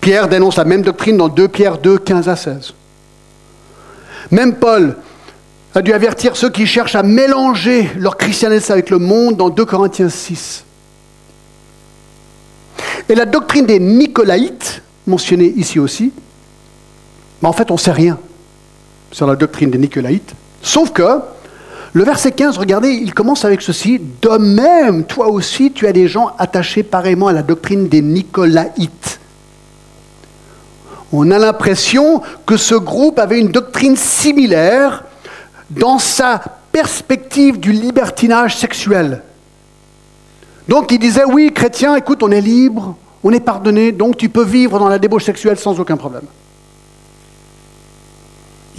Pierre dénonce la même doctrine dans 2 Pierre 2, 15 à 16. Même Paul a dû avertir ceux qui cherchent à mélanger leur christianisme avec le monde dans 2 Corinthiens 6. Et la doctrine des Nicolaïtes, mentionnée ici aussi, mais en fait on ne sait rien sur la doctrine des Nicolaïtes, sauf que le verset 15, regardez, il commence avec ceci. De même, toi aussi, tu as des gens attachés pareillement à la doctrine des Nicolaïtes. On a l'impression que ce groupe avait une doctrine similaire dans sa perspective du libertinage sexuel. Donc il disait, oui, chrétien, écoute, on est libre, on est pardonné, donc tu peux vivre dans la débauche sexuelle sans aucun problème.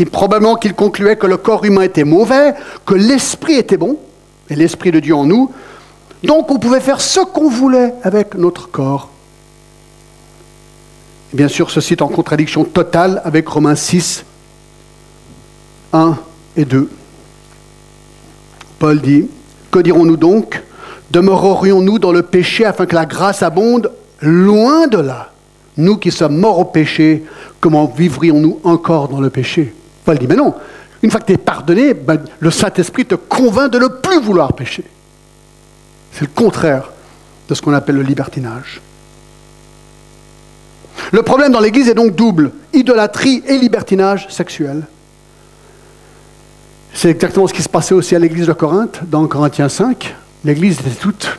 Probablement qu'il concluait que le corps humain était mauvais, que l'esprit était bon, et l'esprit de Dieu en nous. Donc on pouvait faire ce qu'on voulait avec notre corps. Bien sûr, ceci est en contradiction totale avec Romains 6, 1 et 2. Paul dit, que dirons-nous donc? Demeurerions-nous dans le péché afin que la grâce abonde Loin de là? Nous qui sommes morts au péché, comment vivrions-nous encore dans le péché? Paul dit, mais non, une fois que tu es pardonné, ben, le Saint-Esprit te convainc de ne plus vouloir pécher. C'est le contraire de ce qu'on appelle le libertinage. Le problème dans l'Église est donc double, idolâtrie et libertinage sexuel. C'est exactement ce qui se passait aussi à l'Église de Corinthe, dans Corinthiens 5. L'Église était toute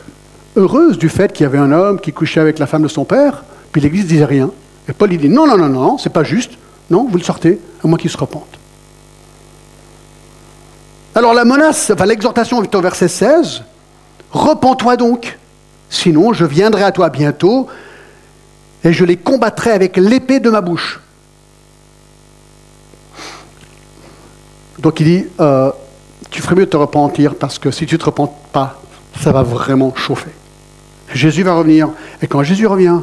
heureuse du fait qu'il y avait un homme qui couchait avec la femme de son père, puis l'Église disait rien. Et Paul dit, non, non, non, non, c'est pas juste, non, vous le sortez, à moins qu'il se repente. Alors la menace, enfin l'exhortation au verset 16. Repends-toi donc, sinon je viendrai à toi bientôt et je les combattrai avec l'épée de ma bouche. Donc il dit, euh, tu ferais mieux de te repentir parce que si tu ne te repentes pas, ça va vraiment chauffer. Jésus va revenir et quand Jésus revient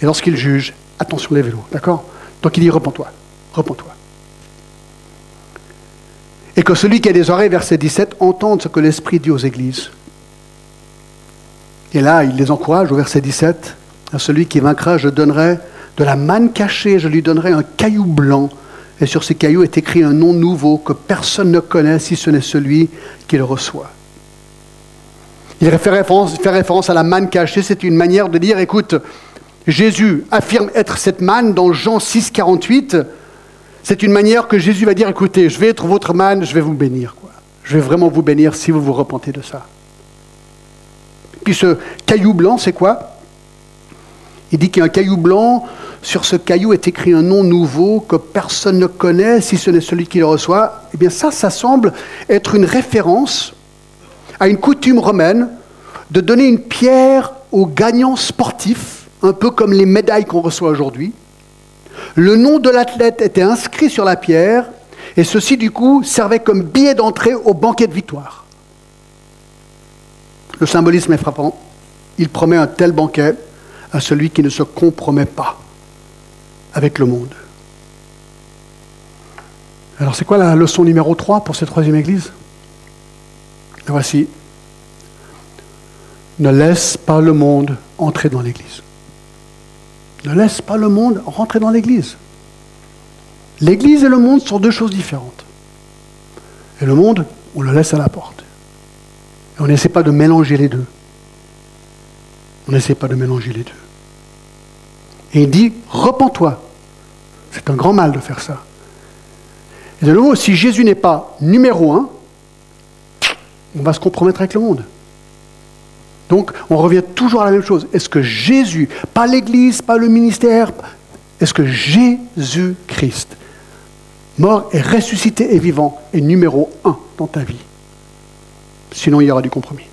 et lorsqu'il juge, attention les vélos, d'accord? Donc il dit, repends-toi, repends-toi et que celui qui a des oreilles, verset 17, entende ce que l'Esprit dit aux églises. Et là, il les encourage au verset 17, à celui qui vaincra, je donnerai de la manne cachée, je lui donnerai un caillou blanc, et sur ces cailloux est écrit un nom nouveau que personne ne connaît si ce n'est celui qui le reçoit. Il fait référence, fait référence à la manne cachée, c'est une manière de dire, écoute, Jésus affirme être cette manne dans Jean 6, 48, c'est une manière que Jésus va dire, écoutez, je vais être votre manne, je vais vous bénir. Je vais vraiment vous bénir si vous vous repentez de ça. Puis ce caillou blanc, c'est quoi? Il dit qu'il y a un caillou blanc, sur ce caillou est écrit un nom nouveau que personne ne connaît si ce n'est celui qui le reçoit. Eh bien ça, ça semble être une référence à une coutume romaine de donner une pierre aux gagnants sportifs, un peu comme les médailles qu'on reçoit aujourd'hui. Le nom de l'athlète était inscrit sur la pierre, et ceci, du coup, servait comme billet d'entrée au banquet de victoire. Le symbolisme est frappant. Il promet un tel banquet à celui qui ne se compromet pas avec le monde. Alors c'est quoi la leçon numéro 3 pour cette troisième église? Voici. Ne laisse pas le monde entrer dans l'église. Ne laisse pas le monde rentrer dans l'Église. L'Église et le monde sont deux choses différentes. Et le monde, on le laisse à la porte. Et on n'essaie pas de mélanger les deux. On n'essaie pas de mélanger les deux. Et il dit, repens-toi. C'est un grand mal de faire ça. Et de nouveau, si Jésus n'est pas numéro un, on va se compromettre avec le monde. Donc, on revient toujours à la même chose. Est-ce que Jésus, pas l'Église, pas le ministère, est-ce que Jésus-Christ, mort et ressuscité et vivant, est numéro un dans ta vie? Sinon, il y aura du compromis.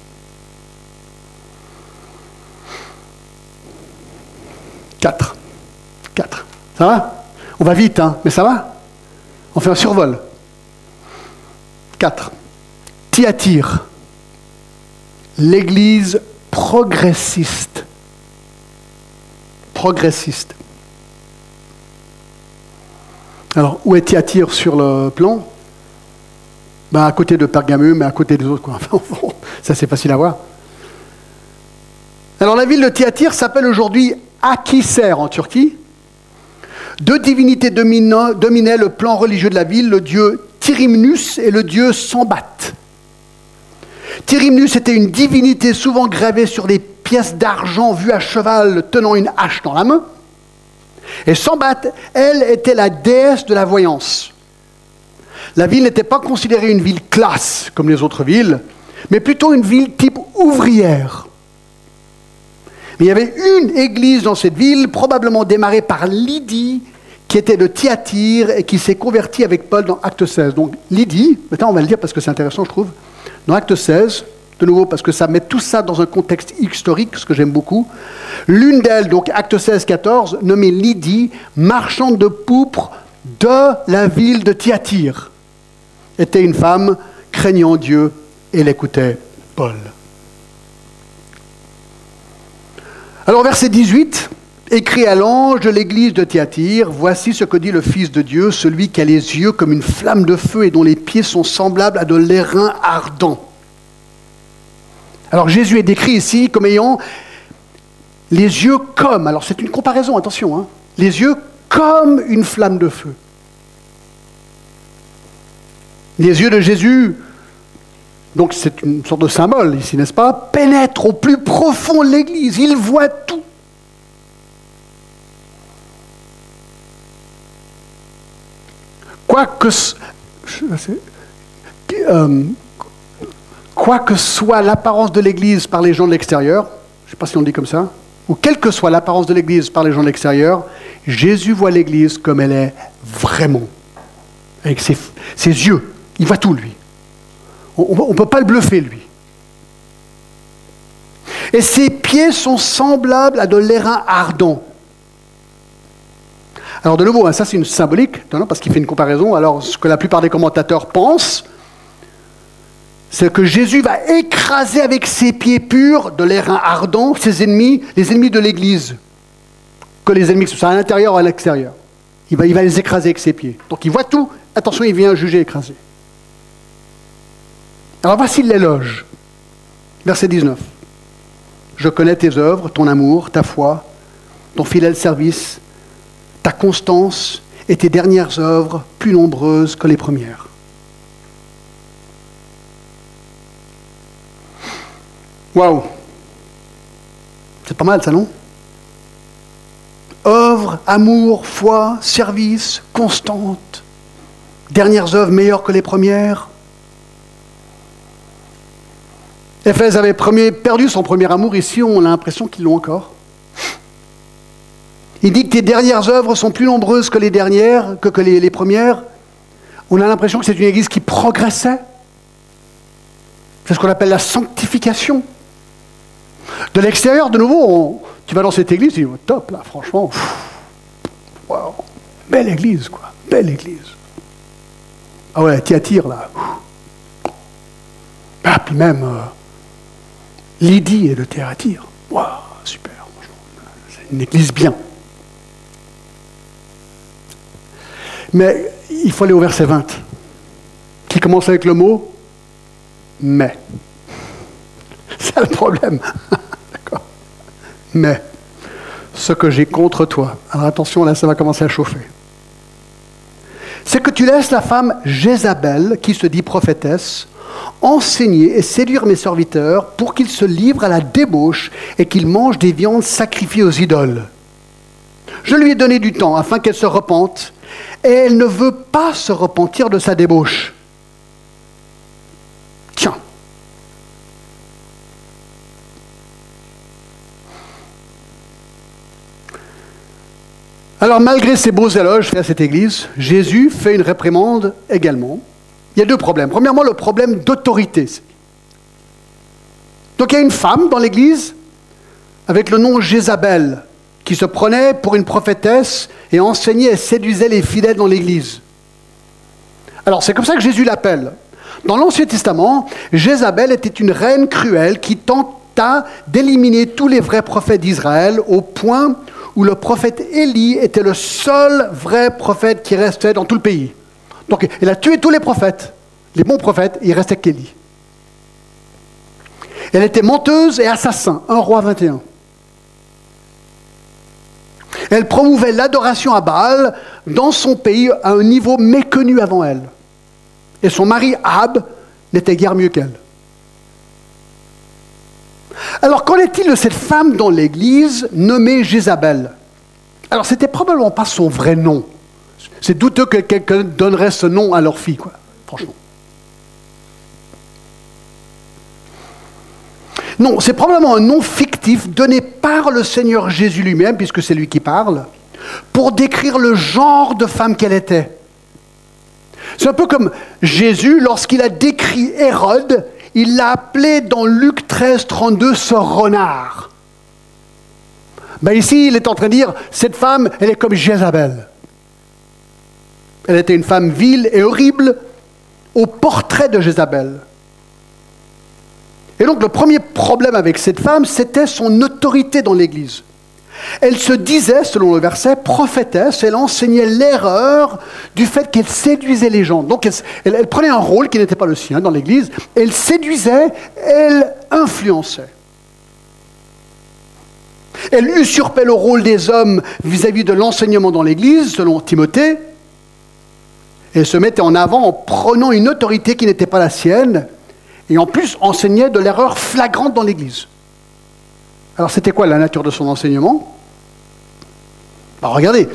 Quatre. Quatre. Ça va? On va vite, hein Mais ça va? On fait un survol. Quatre. attire l'Église progressiste. Progressiste. Alors, où est Thyatire sur le plan? Ben, À côté de Pergamum, mais à côté des autres. Quoi. ça, c'est facile à voir. Alors, la ville de Thyatire s'appelle aujourd'hui Akisser en Turquie. Deux divinités dominaient le plan religieux de la ville, le dieu Tyrimnus et le dieu Sambat. Tyrimnus était une divinité souvent gravée sur des pièces d'argent vues à cheval tenant une hache dans la main. Et Sambat, elle, était la déesse de la voyance. La ville n'était pas considérée une ville classe comme les autres villes, mais plutôt une ville type ouvrière. Mais il y avait une église dans cette ville, probablement démarrée par Lydie, qui était de Thyatire et qui s'est convertie avec Paul dans Acte 16. Donc Lydie, maintenant on va le dire parce que c'est intéressant je trouve, dans Acte 16, de nouveau parce que ça met tout ça dans un contexte historique, ce que j'aime beaucoup. L'une d'elles, donc Acte 16, 14, nommée Lydie, marchande de pourpre de la ville de Thyatire, était une femme craignant Dieu et l'écoutait Paul. Alors verset 18, écrit à l'ange de l'église de Thyatire, voici ce que dit le Fils de Dieu, celui qui a les yeux comme une flamme de feu et dont les pieds sont semblables à de l'airain ardent. Alors Jésus est décrit ici comme ayant les yeux comme, alors c'est une comparaison, attention, hein, les yeux comme une flamme de feu. Les yeux de Jésus donc c'est une sorte de symbole ici, n'est-ce pas Pénètre au plus profond de l'Église, il voit tout. Quoi que, euh, quoi que soit l'apparence de l'Église par les gens de l'extérieur, je ne sais pas si on dit comme ça, ou quelle que soit l'apparence de l'Église par les gens de l'extérieur, Jésus voit l'Église comme elle est vraiment, avec ses yeux. Il voit tout, lui. On ne peut pas le bluffer, lui. Et ses pieds sont semblables à de l'airain ardent. Alors de nouveau, hein, ça c'est une symbolique, parce qu'il fait une comparaison. Alors ce que la plupart des commentateurs pensent, c'est que Jésus va écraser avec ses pieds purs de l'airain ardent ses ennemis, les ennemis de l'Église. Que les ennemis, que ce soit à l'intérieur ou à l'extérieur. Il va, il va les écraser avec ses pieds. Donc il voit tout. Attention, il vient juger, écraser. Alors voici l'éloge. Verset 19. Je connais tes œuvres, ton amour, ta foi, ton fidèle service, ta constance et tes dernières œuvres plus nombreuses que les premières. Waouh. C'est pas mal ça, non? Œuvre, amour, foi, service, constante, dernières œuvres meilleures que les premières, Éphèse avait perdu son premier amour, ici on a l'impression qu'ils l'ont encore. Il dit que tes dernières œuvres sont plus nombreuses que les premières. On a l'impression que c'est une église qui progressait. C'est ce qu'on appelle la sanctification. De l'extérieur, de nouveau, tu vas dans cette église, tu dis, top, là, franchement, belle église, quoi, belle église. Ah ouais, tu attires, là. Ah, puis même, euh, Lydie et le Théatire. Waouh, super, c'est une église bien. Mais il faut aller au verset 20, qui commence avec le mot mais. C'est le problème. Mais, ce que j'ai contre toi, alors attention, là, ça va commencer à chauffer. C'est que tu laisses la femme Jézabel, qui se dit prophétesse, enseigner et séduire mes serviteurs pour qu'ils se livrent à la débauche et qu'ils mangent des viandes sacrifiées aux idoles. Je lui ai donné du temps afin qu'elle se repente, et elle ne veut pas se repentir de sa débauche. Tiens. Alors malgré ces beaux éloges faits à cette église, Jésus fait une réprimande également. Il y a deux problèmes. Premièrement, le problème d'autorité. Donc il y a une femme dans l'Église avec le nom Jézabel qui se prenait pour une prophétesse et enseignait et séduisait les fidèles dans l'Église. Alors c'est comme ça que Jésus l'appelle. Dans l'Ancien Testament, Jézabel était une reine cruelle qui tenta d'éliminer tous les vrais prophètes d'Israël au point où le prophète Élie était le seul vrai prophète qui restait dans tout le pays. Donc, elle a tué tous les prophètes. Les bons prophètes, il restait qu'Élie. Elle était menteuse et assassin, 1 roi 21. Elle promouvait l'adoration à Baal dans son pays à un niveau méconnu avant elle. Et son mari Ab n'était guère mieux qu'elle. Alors qu'en est-il de cette femme dans l'Église nommée Jézabel? Alors c'était probablement pas son vrai nom. C'est douteux que quelqu'un donnerait ce nom à leur fille, quoi, franchement. Non, c'est probablement un nom fictif donné par le Seigneur Jésus lui-même, puisque c'est lui qui parle, pour décrire le genre de femme qu'elle était. C'est un peu comme Jésus, lorsqu'il a décrit Hérode, il l'a appelé dans Luc 13, 32 ce renard. Ben ici, il est en train de dire, cette femme, elle est comme Jézabel. Elle était une femme vile et horrible au portrait de Jézabel. Et donc le premier problème avec cette femme, c'était son autorité dans l'Église. Elle se disait, selon le verset, prophétesse, elle enseignait l'erreur du fait qu'elle séduisait les gens. Donc elle, prenait un rôle qui n'était pas le sien dans l'Église, elle séduisait, elle influençait. Elle usurpait le rôle des hommes vis-à-vis de l'enseignement dans l'Église, selon Timothée. Elle se mettait en avant en prenant une autorité qui n'était pas la sienne, et en plus enseignait de l'erreur flagrante dans l'Église. Alors c'était quoi la nature de son enseignement? Bah, Regardez,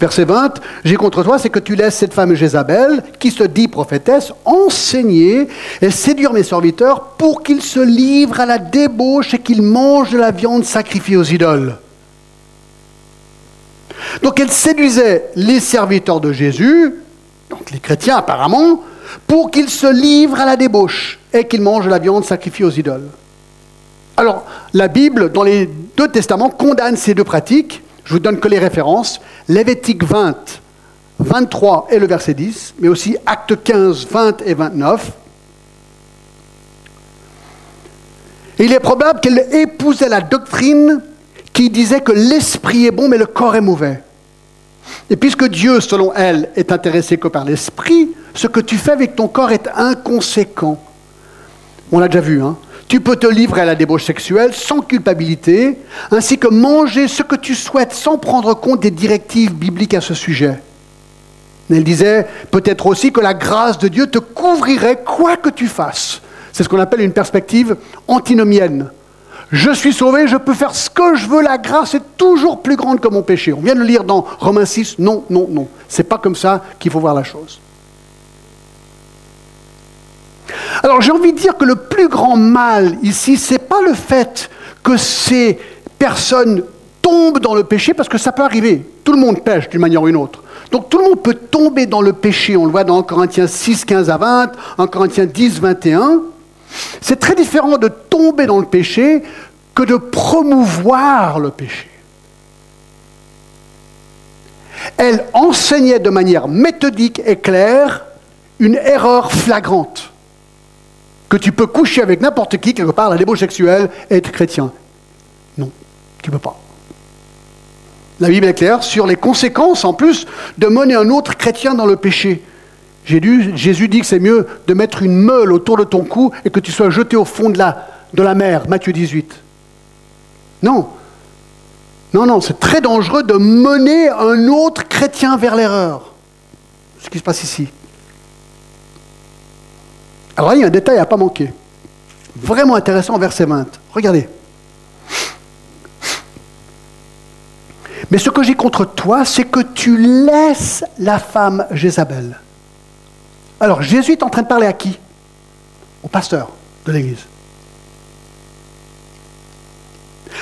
verset 20, j'ai contre toi, c'est que tu laisses cette femme Jézabel, qui se dit prophétesse, enseigner et séduire mes serviteurs pour qu'ils se livrent à la débauche et qu'ils mangent de la viande sacrifiée aux idoles. Donc elle séduisait les serviteurs de Jésus, donc les chrétiens apparemment, pour qu'ils se livrent à la débauche et qu'ils mangent la viande sacrifiée aux idoles. Alors, la Bible, dans les deux testaments, condamne ces deux pratiques. Je vous donne que les références. Lévitique 20, 23 et le verset 10, mais aussi Acte 15, 20 et 29. il est probable qu'elle épousait la doctrine qui disait que l'esprit est bon, mais le corps est mauvais. Et puisque Dieu, selon elle, est intéressé que par l'esprit, ce que tu fais avec ton corps est inconséquent. On l'a déjà vu, hein tu peux te livrer à la débauche sexuelle sans culpabilité, ainsi que manger ce que tu souhaites sans prendre compte des directives bibliques à ce sujet. Elle disait peut-être aussi que la grâce de Dieu te couvrirait quoi que tu fasses. C'est ce qu'on appelle une perspective antinomienne. Je suis sauvé, je peux faire ce que je veux, la grâce est toujours plus grande que mon péché. On vient de le lire dans Romains 6. Non, non, non. C'est pas comme ça qu'il faut voir la chose. Alors j'ai envie de dire que le plus grand mal ici, ce n'est pas le fait que ces personnes tombent dans le péché, parce que ça peut arriver. Tout le monde pêche d'une manière ou d'une autre. Donc tout le monde peut tomber dans le péché. On le voit dans Corinthiens 6, 15 à 20, en Corinthiens 10, 21. C'est très différent de tomber dans le péché que de promouvoir le péché. Elle enseignait de manière méthodique et claire une erreur flagrante que tu peux coucher avec n'importe qui, quelque part, la débauche sexuelle, et être chrétien. Non, tu ne peux pas. La Bible est claire sur les conséquences, en plus, de mener un autre chrétien dans le péché. Jésus dit que c'est mieux de mettre une meule autour de ton cou et que tu sois jeté au fond de la, de la mer, Matthieu 18. Non. Non, non, c'est très dangereux de mener un autre chrétien vers l'erreur. Ce qui se passe ici. Alors là, il y a un détail à pas manquer. Vraiment intéressant, verset 20. Regardez. Mais ce que j'ai contre toi, c'est que tu laisses la femme Jézabel. Alors Jésus est en train de parler à qui? Au pasteur de l'Église.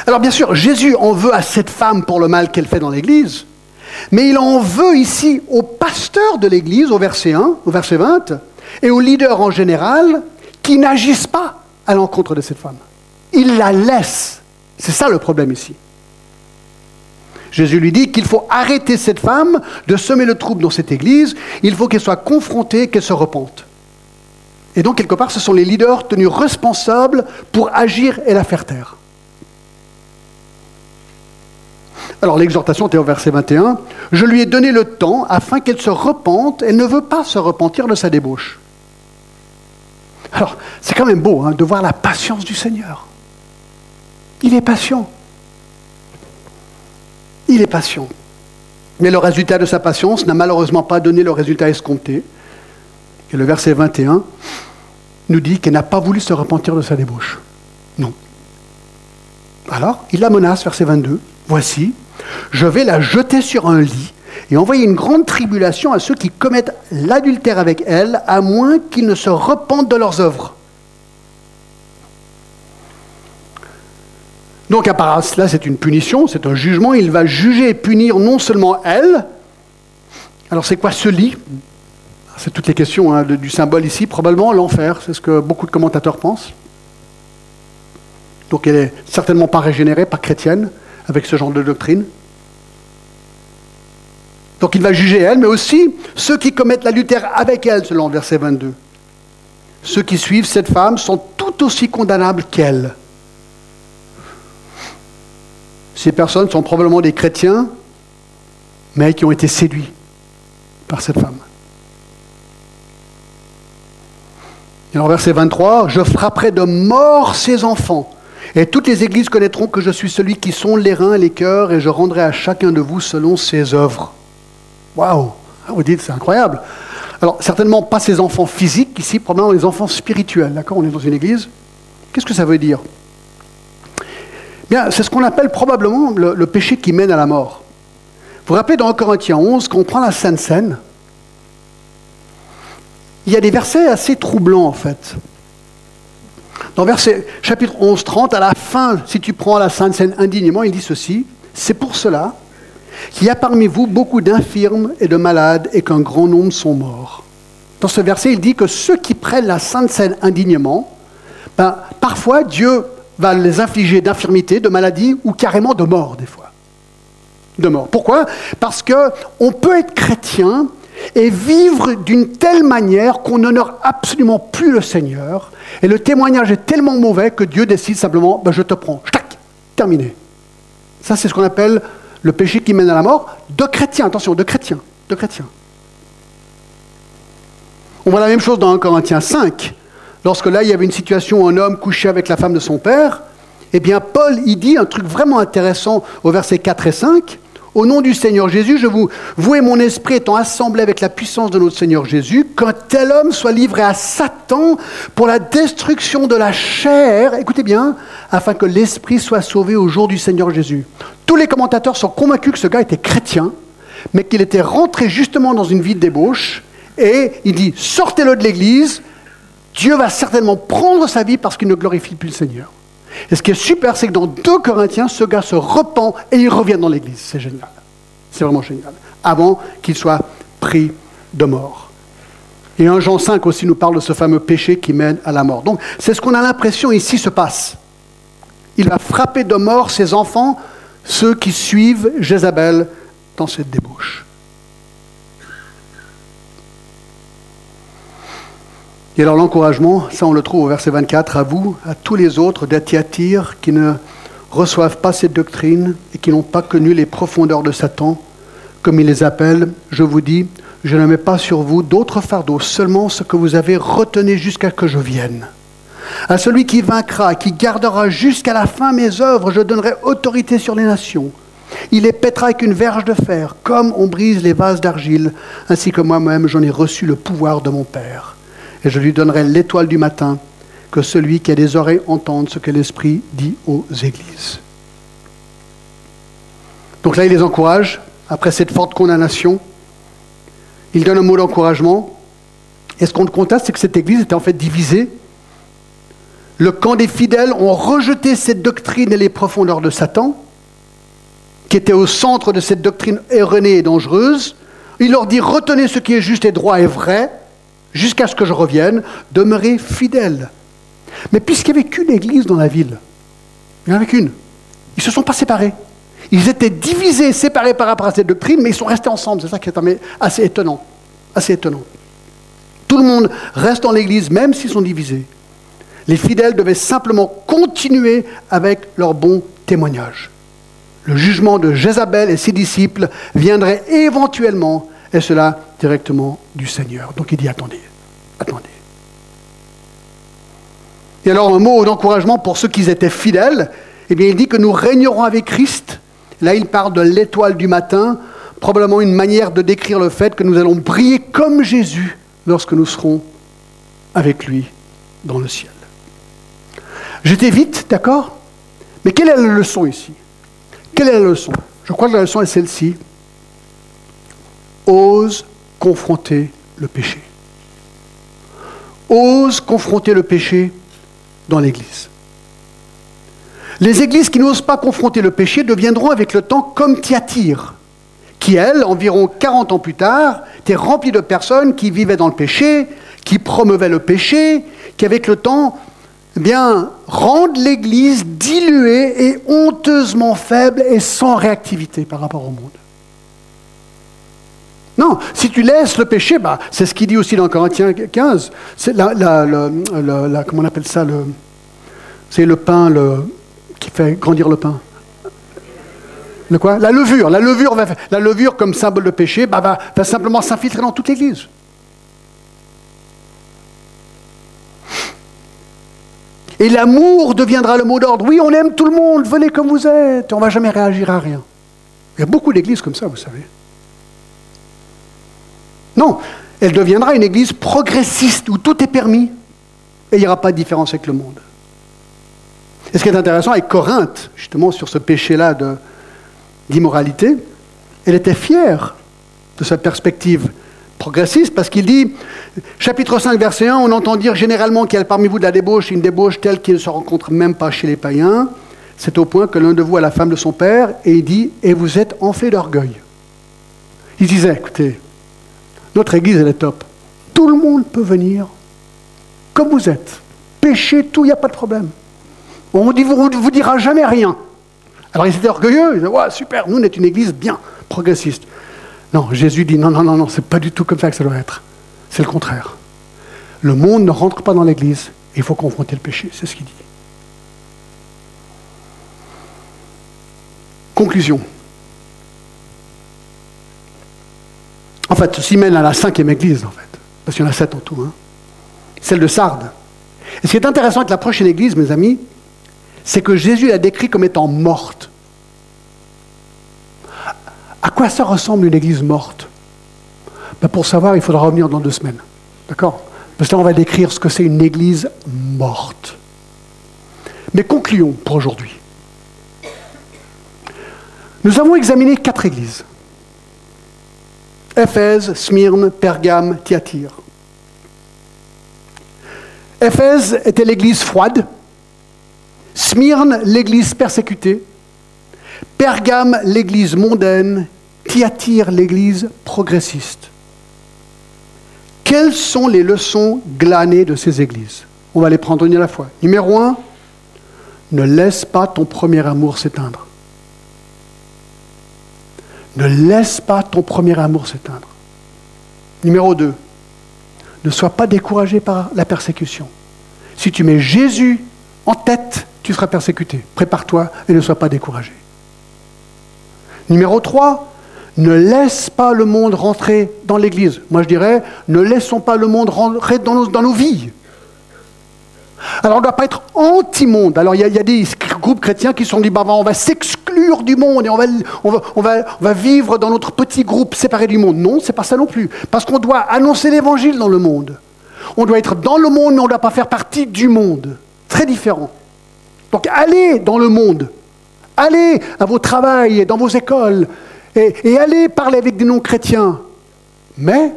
Alors bien sûr, Jésus en veut à cette femme pour le mal qu'elle fait dans l'Église, mais il en veut ici au pasteur de l'Église, au verset 1, au verset 20, et aux leaders en général qui n'agissent pas à l'encontre de cette femme. Ils la laissent. C'est ça le problème ici. Jésus lui dit qu'il faut arrêter cette femme de semer le trouble dans cette église, il faut qu'elle soit confrontée, qu'elle se repente. Et donc, quelque part, ce sont les leaders tenus responsables pour agir et la faire taire. Alors l'exhortation était au verset 21. Je lui ai donné le temps afin qu'elle se repente. Elle ne veut pas se repentir de sa débauche. Alors c'est quand même beau hein, de voir la patience du Seigneur. Il est patient. Il est patient. Mais le résultat de sa patience n'a malheureusement pas donné le résultat escompté. Et le verset 21 nous dit qu'elle n'a pas voulu se repentir de sa débauche. Non. Alors, il la menace, verset 22. Voici, je vais la jeter sur un lit et envoyer une grande tribulation à ceux qui commettent l'adultère avec elle, à moins qu'ils ne se repentent de leurs œuvres. Donc, à part cela, c'est une punition, c'est un jugement. Il va juger et punir non seulement elle. Alors, c'est quoi ce lit? C'est toutes les questions hein, du symbole ici. Probablement l'enfer, c'est ce que beaucoup de commentateurs pensent. Donc, elle n'est certainement pas régénérée, pas chrétienne, avec ce genre de doctrine. Donc il va juger elle, mais aussi ceux qui commettent l'adultère avec elle, selon verset 22. Ceux qui suivent cette femme sont tout aussi condamnables qu'elle. Ces personnes sont probablement des chrétiens, mais qui ont été séduits par cette femme. Et en verset 23, je frapperai de mort ses enfants. Et toutes les églises connaîtront que je suis celui qui sonde les reins et les cœurs, et je rendrai à chacun de vous selon ses œuvres. Waouh ah, Vous dites, c'est incroyable. Alors, certainement pas ses enfants physiques, ici, probablement les enfants spirituels. D'accord On est dans une église. Qu'est-ce que ça veut dire? Bien, c'est ce qu'on appelle probablement le, péché qui mène à la mort. Vous vous rappelez dans 1 Corinthiens 11, quand on prend la Sainte Seine, il y a des versets assez troublants en fait. Dans verset chapitre 11, 30, à la fin, si tu prends la Sainte Seine indignement, il dit ceci C'est pour cela qu'il y a parmi vous beaucoup d'infirmes et de malades et qu'un grand nombre sont morts. Dans ce verset, il dit que ceux qui prennent la Sainte Seine indignement, ben, parfois Dieu va les infliger d'infirmité, de maladie ou carrément de mort des fois. De mort. Pourquoi? Parce qu'on peut être chrétien et vivre d'une telle manière qu'on n'honore absolument plus le Seigneur, et le témoignage est tellement mauvais que Dieu décide simplement, ben, je te prends, tac, terminé. Ça, c'est ce qu'on appelle le péché qui mène à la mort, de chrétiens, attention, de chrétiens. On voit la même chose dans 1 Corinthiens 5, lorsque là, il y avait une situation où un homme couchait avec la femme de son père, eh bien, Paul, il dit un truc vraiment intéressant au verset 4 et 5. Au nom du Seigneur Jésus, je vous, vous et mon esprit étant assemblés avec la puissance de notre Seigneur Jésus, qu'un tel homme soit livré à Satan pour la destruction de la chair, écoutez bien, afin que l'esprit soit sauvé au jour du Seigneur Jésus. Tous les commentateurs sont convaincus que ce gars était chrétien, mais qu'il était rentré justement dans une vie de débauche, et il dit, sortez-le de l'Église, Dieu va certainement prendre sa vie parce qu'il ne glorifie plus le Seigneur. Et ce qui est super, c'est que dans 2 Corinthiens, ce gars se repent et il revient dans l'Église. C'est génial. C'est vraiment génial. Avant qu'il soit pris de mort. Et 1 Jean 5 aussi nous parle de ce fameux péché qui mène à la mort. Donc c'est ce qu'on a l'impression ici se passe. Il va frapper de mort ses enfants, ceux qui suivent Jézabel dans cette débauche. Et alors l'encouragement, ça on le trouve au verset 24, à vous, à tous les autres d'Athiatir qui ne reçoivent pas cette doctrine et qui n'ont pas connu les profondeurs de Satan, comme il les appelle, je vous dis, je ne mets pas sur vous d'autres fardeaux, seulement ce que vous avez retenu jusqu'à que je vienne. À celui qui vaincra, qui gardera jusqu'à la fin mes œuvres, je donnerai autorité sur les nations. Il les pètera avec une verge de fer, comme on brise les vases d'argile, ainsi que moi-même j'en ai reçu le pouvoir de mon Père et je lui donnerai l'étoile du matin, que celui qui a des oreilles entende ce que l'Esprit dit aux églises. Donc là, il les encourage, après cette forte condamnation. Il donne un mot d'encouragement. Et ce qu'on constate, c'est que cette église était en fait divisée. Le camp des fidèles ont rejeté cette doctrine et les profondeurs de Satan, qui était au centre de cette doctrine erronée et dangereuse. Il leur dit retenez ce qui est juste et droit et vrai, jusqu'à ce que je revienne, demeurez fidèles. Mais puisqu'il n'y avait qu'une église dans la ville, il n'y en avait qu'une, ils ne se sont pas séparés. Ils étaient divisés, séparés par rapport à cette doctrine, mais ils sont restés ensemble. C'est ça qui est. Assez étonnant. Tout le monde reste dans l'église, même s'ils sont divisés. Les fidèles devaient simplement continuer avec leur bon témoignage. Le jugement de Jézabel et ses disciples viendrait éventuellement, et cela directement du Seigneur. Donc il dit attendez, attendez. Et alors un mot d'encouragement pour ceux qui étaient fidèles, eh bien il dit que nous régnerons avec Christ. Là il parle de l'étoile du matin, probablement une manière de décrire le fait que nous allons briller comme Jésus lorsque nous serons avec lui dans le ciel. J'étais vite, d'accord? Mais quelle est la leçon ici? Quelle est la leçon? Je crois que la leçon est celle-ci. Ose confronter le péché. Ose confronter le péché dans l'Église. Les églises qui n'osent pas confronter le péché deviendront avec le temps comme Thyatire, qui, elle, environ 40 ans plus tard, était remplie de personnes qui vivaient dans le péché, qui promeuvaient le péché, qui, avec le temps, eh bien, rendent l'Église diluée et honteusement faible et sans réactivité par rapport au monde. Non, si tu laisses le péché, bah, c'est ce qu'il dit aussi dans Corinthiens 15. C'est la, comment on appelle ça C'est le pain qui fait grandir le pain. Le quoi? La levure. La levure, la comme symbole de péché bah, va simplement s'infiltrer dans toute l'Église. Et l'amour deviendra le mot d'ordre. Oui, on aime tout le monde, venez comme vous êtes, on ne va jamais réagir à rien. Il y a beaucoup d'églises comme ça, vous savez. Non, elle deviendra une église progressiste où tout est permis et il n'y aura pas de différence avec le monde. Et ce qui est intéressant avec Corinthe, justement sur ce péché-là d'immoralité, elle était fière de sa perspective progressiste parce qu'il dit, chapitre 5, verset 1, on entend dire généralement qu'il y a parmi vous de la débauche, une débauche telle qu'il ne se rencontre même pas chez les païens. C'est au point que l'un de vous a la femme de son père et il dit, et vous êtes enflé d'orgueil. Il disait, écoutez, notre église, elle est top. Tout le monde peut venir comme vous êtes. Péchez tout, il n'y a pas de problème. On ne vous, vous, dira jamais rien. Alors ils étaient orgueilleux, ils disaient, ouais, super, nous on est une église bien progressiste. Non, Jésus dit, non, non, non, non, c'est pas du tout comme ça que ça doit être. C'est le contraire. Le monde ne rentre pas dans l'église, il faut confronter le péché, c'est ce qu'il dit. Conclusion. En fait, ceci mène à la cinquième église, en fait, parce qu'il y en a sept en tout, hein. celle de Sardes. Et ce qui est intéressant avec la prochaine église, mes amis, c'est que Jésus la décrit comme étant morte. À quoi ça ressemble une église morte? Ben Pour savoir, il faudra revenir dans deux semaines. D'accord? Parce que là, on va décrire ce que c'est une église morte. Mais concluons pour aujourd'hui. Nous avons examiné quatre églises. Éphèse, Smyrne, Pergame, Thyatire. Éphèse était l'église froide, Smyrne l'église persécutée, Pergame l'église mondaine, Thyatire l'église progressiste. Quelles sont les leçons glanées de ces églises? On va les prendre une à la fois. Numéro un, ne laisse pas ton premier amour s'éteindre. Ne laisse pas ton premier amour s'éteindre. Numéro 2. Ne sois pas découragé par la persécution. Si tu mets Jésus en tête, tu seras persécuté. Prépare-toi et ne sois pas découragé. Numéro 3. Ne laisse pas le monde rentrer dans l'Église. Moi je dirais, ne laissons pas le monde rentrer dans nos, dans nos vies. Alors on ne doit pas être anti-monde. Alors il y, a des groupes chrétiens qui se sont dit, bah, on va s'exclure du monde et on va, on, va, vivre dans notre petit groupe séparé du monde. Non, c'est pas ça non plus. Parce qu'on doit annoncer l'évangile dans le monde. On doit être dans le monde, mais on ne doit pas faire partie du monde. Très différent. Donc allez dans le monde. Allez à vos travails et dans vos écoles. Et, allez parler avec des non-chrétiens. Mais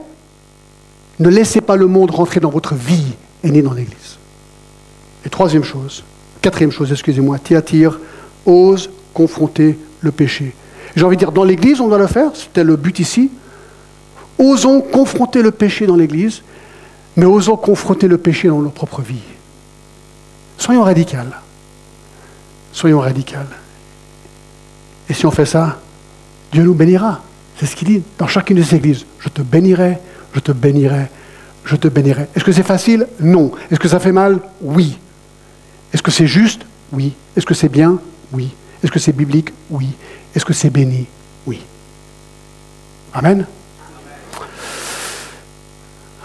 ne laissez pas le monde rentrer dans votre vie et ni dans l'Église. Et troisième chose, quatrième chose, excusez-moi, Thyatire ose confronter le péché. J'ai envie de dire, dans l'Église, on doit le faire, c'était le but ici. Osons confronter le péché dans l'Église, mais osons confronter le péché dans nos propres vies. Soyons radicaux. Soyons radicaux. Et si on fait ça, Dieu nous bénira. C'est ce qu'il dit dans chacune des églises. Je te bénirai, je te bénirai, je te bénirai. Est-ce que c'est facile? Non. Est-ce que ça fait mal? Oui. Est-ce que c'est juste? Oui. Est-ce que c'est bien? Oui. Est-ce que c'est biblique? Oui. Est-ce que c'est béni? Oui. Amen.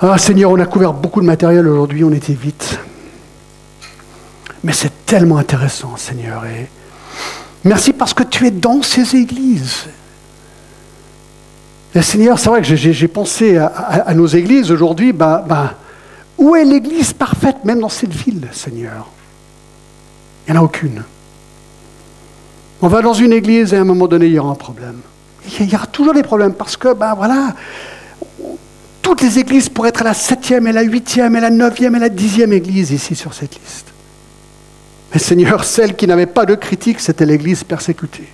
Ah Seigneur, on a couvert beaucoup de matériel aujourd'hui, on était vite. Mais c'est tellement intéressant, Seigneur. Merci parce que tu es dans ces églises. Seigneur, c'est vrai que j'ai pensé à, nos églises aujourd'hui. Ben, ben, où est l'église parfaite, même dans cette ville, Seigneur? Il n'y en a aucune. On va dans une église et à un moment donné, il y aura un problème. Il y aura toujours des problèmes parce que, ben voilà, toutes les églises pourraient être à la septième et la huitième et la neuvième et la dixième église ici sur cette liste. Mais Seigneur, celle qui n'avait pas de critique, c'était l'église persécutée.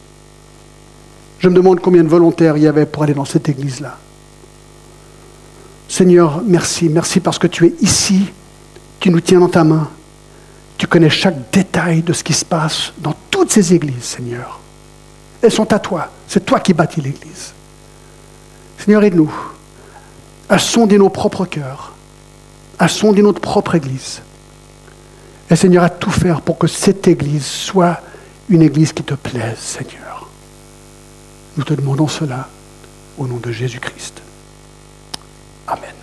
Je me demande combien de volontaires il y avait pour aller dans cette église-là. Seigneur, merci, merci parce que tu es ici, tu nous tiens dans ta main, tu connais chaque détail de ce qui se passe dans toutes ces églises, Seigneur. Elles sont à toi, c'est toi qui bâtis l'église. Seigneur, aide-nous à sonder nos propres cœurs, à sonder notre propre église. Et Seigneur, à tout faire pour que cette église soit une église qui te plaise, Seigneur. Nous te demandons cela au nom de Jésus-Christ. Amen.